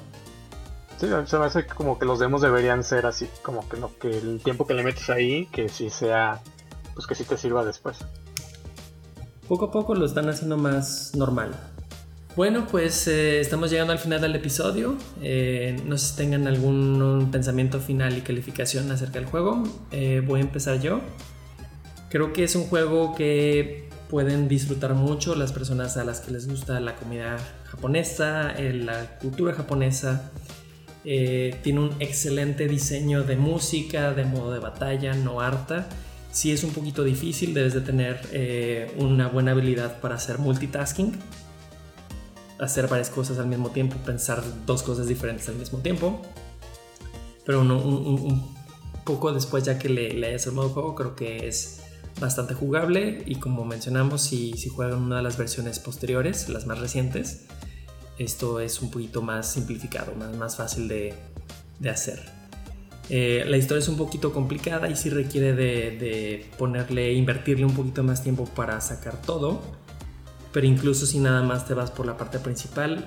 S3: Sí, se me hace como que los demos deberían ser así, como que, no, que el tiempo que le metes ahí, que sí sea, pues que sí te sirva después
S1: poco a poco lo están haciendo más normal. Bueno, pues eh, estamos llegando al final del episodio. Eh, no sé si tengan algún pensamiento final y calificación acerca del juego. Eh, voy a empezar yo. Creo que es un juego que pueden disfrutar mucho las personas a las que les gusta la comida japonesa, la cultura japonesa. tiene un excelente diseño de música, de modo de batalla, no harta si es un poquito difícil, debes de tener eh, una buena habilidad para hacer multitasking, hacer varias cosas al mismo tiempo, pensar dos cosas diferentes al mismo tiempo. Pero un, poco después ya que le, hayas armado el juego, creo que es bastante jugable y como mencionamos, si, si juegan una de las versiones posteriores, las más recientes, esto es un poquito más simplificado, más, más fácil de, de hacer. Eh, la historia es un poquito complicada y sí requiere de, ponerle, invertirle un poquito más tiempo para sacar todo. Pero incluso si nada más te vas por la parte principal,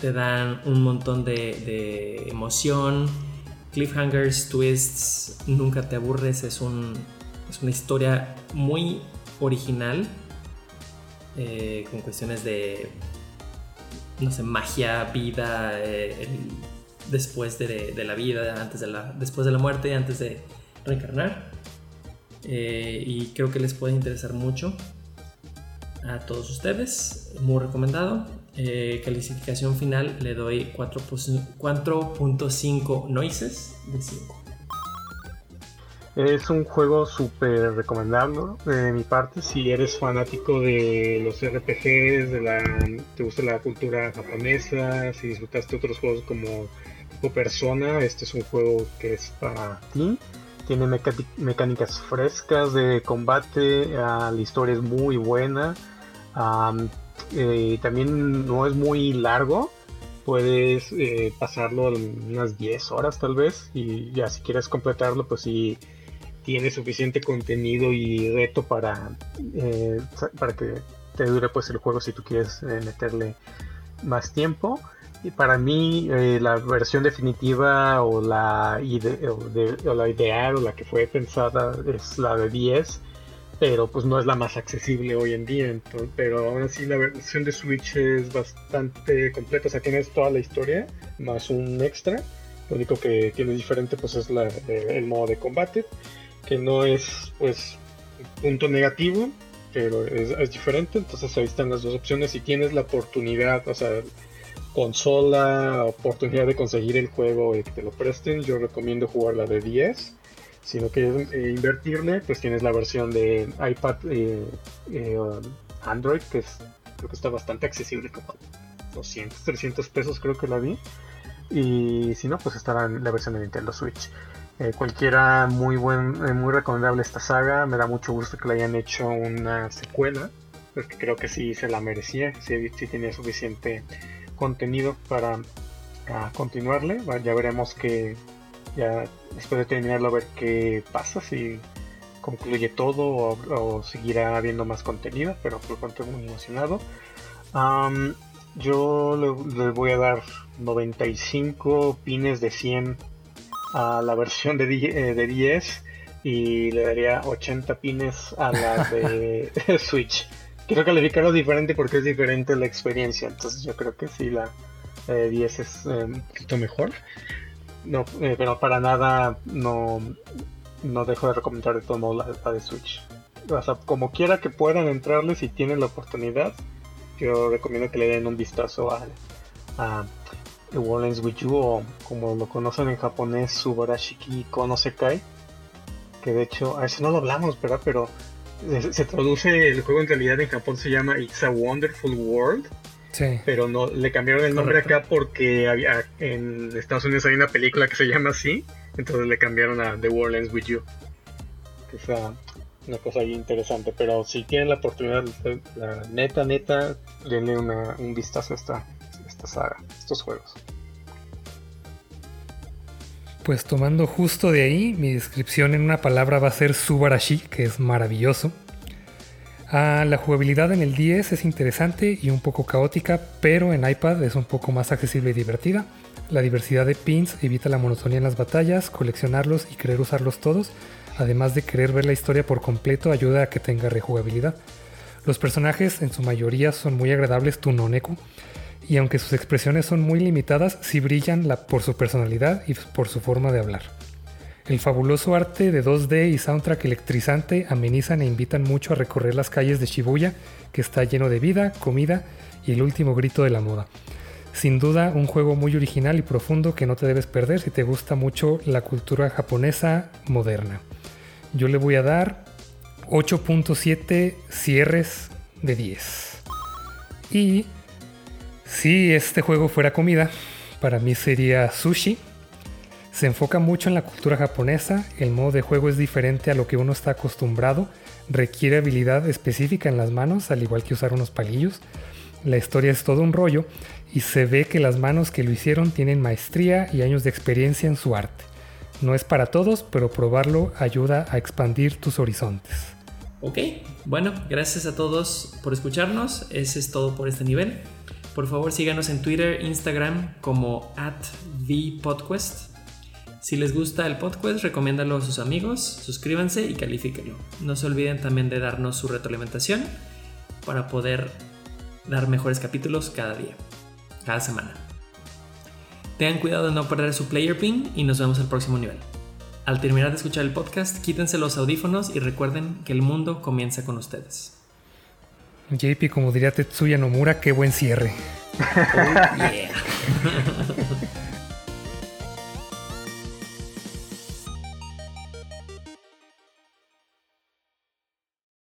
S1: te dan un montón de, emoción, cliffhangers, twists, nunca te aburres, es, un, es una historia muy original, eh, con cuestiones de, no sé, magia, vida, eh, después de, la vida, antes de la, después de la muerte, antes de reencarnar. Eh, y creo que les puede interesar mucho a todos ustedes. Muy recomendado. Eh, calificación final le doy 4.5 noises de 5.
S3: Es un juego súper recomendable de mi parte. Si eres fanático de los RPGs, de la, te gusta la cultura japonesa, si disfrutaste otros juegos como Persona, este es un juego que es para ti. Tiene mecánicas frescas de combate, ah, la historia es muy buena. Eh, también no es muy largo, puedes eh, pasarlo unas 10 horas tal vez y ya si quieres completarlo pues si tiene suficiente contenido y reto para, eh, para que te dure pues el juego si tú quieres meterle más tiempo. Y para mí eh, la versión definitiva o la, o, la ideal o la que fue pensada es la de 10, pero pues no es la más accesible hoy en día. Entonces, pero aún así la versión de Switch es bastante completa, o sea, tienes toda la historia más un extra. Lo único que tiene diferente pues es la, el modo de combate, que no es pues punto negativo, pero es, diferente. Entonces ahí están las dos opciones. Si tienes la oportunidad, o sea, consola, oportunidad de conseguir el juego y que te lo presten, yo recomiendo jugar la de 10. Si no quieres eh, invertirle, pues tienes la versión de iPad eh, eh, Android, que es, creo que está bastante accesible, como 200, 300 pesos creo que la vi. Y si no, pues estará en la versión de Nintendo Switch. Eh, cualquiera muy buen, eh, muy recomendable esta saga. Me da mucho gusto que le hayan hecho una secuela, porque creo que sí se la merecía, sí, tenía suficiente contenido para continuarle. Ya veremos que ya después de terminarlo a ver qué pasa, si concluye todo o, seguirá habiendo más contenido, pero por lo tanto muy emocionado. yo le, le, voy a dar 95 pines de 100 a la versión de, eh, de 10 y le daría 80 pines a la de [LAUGHS] Switch. Quiero calificarlo diferente porque es diferente la experiencia, entonces yo creo que sí, la 10 es eh, un poquito mejor. No, eh, pero para nada no, no dejo de recomendar de todo modo la, de Switch. O sea, como quiera que puedan entrarle si tienen la oportunidad, yo recomiendo que le den un vistazo a, a The World With You o como lo conocen en japonés Subarashiki Kono Sekai que de hecho a eso no lo hablamos verdad pero se, traduce el juego en realidad en Japón se llama It's a Wonderful World sí. pero no le cambiaron el nombre acá porque había, en Estados Unidos hay una película que se llama así entonces le cambiaron a The World Ends With You que es una cosa ahí interesante pero si tienen la oportunidad la neta neta denle un vistazo a esta estos juegos.
S2: Pues tomando justo de ahí, mi descripción en una palabra va a ser Subarashi, que es maravilloso. Ah, la jugabilidad en el 10 es interesante y un poco caótica, pero en iPad es un poco más accesible y divertida. La diversidad de pins evita la monotonía en las batallas, coleccionarlos y querer usarlos todos, además de querer ver la historia por completo, ayuda a que tenga rejugabilidad. Los personajes en su mayoría son muy agradables Tunoneku, y aunque sus expresiones son muy limitadas, sí brillan por su personalidad y por su forma de hablar. El fabuloso arte de 2D y soundtrack electrizante amenizan e invitan mucho a recorrer las calles de Shibuya, que está lleno de vida, comida y el último grito de la moda. Sin duda, un juego muy original y profundo que no te debes perder si te gusta mucho la cultura japonesa moderna. Yo le voy a dar 8.7 cierres de 10. Y si este juego fuera comida, para mí sería sushi. Se enfoca mucho en la cultura japonesa, el modo de juego es diferente a lo que uno está acostumbrado, requiere habilidad específica en las manos, al igual que usar unos palillos. La historia es todo un rollo y se ve que las manos que lo hicieron tienen maestría y años de experiencia en su arte. No es para todos, pero probarlo ayuda a expandir tus horizontes.
S1: Ok, bueno, gracias a todos por escucharnos. Ese es todo por este nivel. Por favor síganos en Twitter, Instagram como at ThePodquest. Si les gusta el podcast, recomiéndalo a sus amigos, suscríbanse y califíquenlo. No se olviden también de darnos su retroalimentación para poder dar mejores capítulos cada día, cada semana. Tengan cuidado de no perder su player ping y nos vemos al próximo nivel. Al terminar de escuchar el podcast, quítense los audífonos y recuerden que el mundo comienza con ustedes.
S2: JP, como diría Tetsuya Nomura, qué buen cierre. [LAUGHS] Oh, [LAUGHS]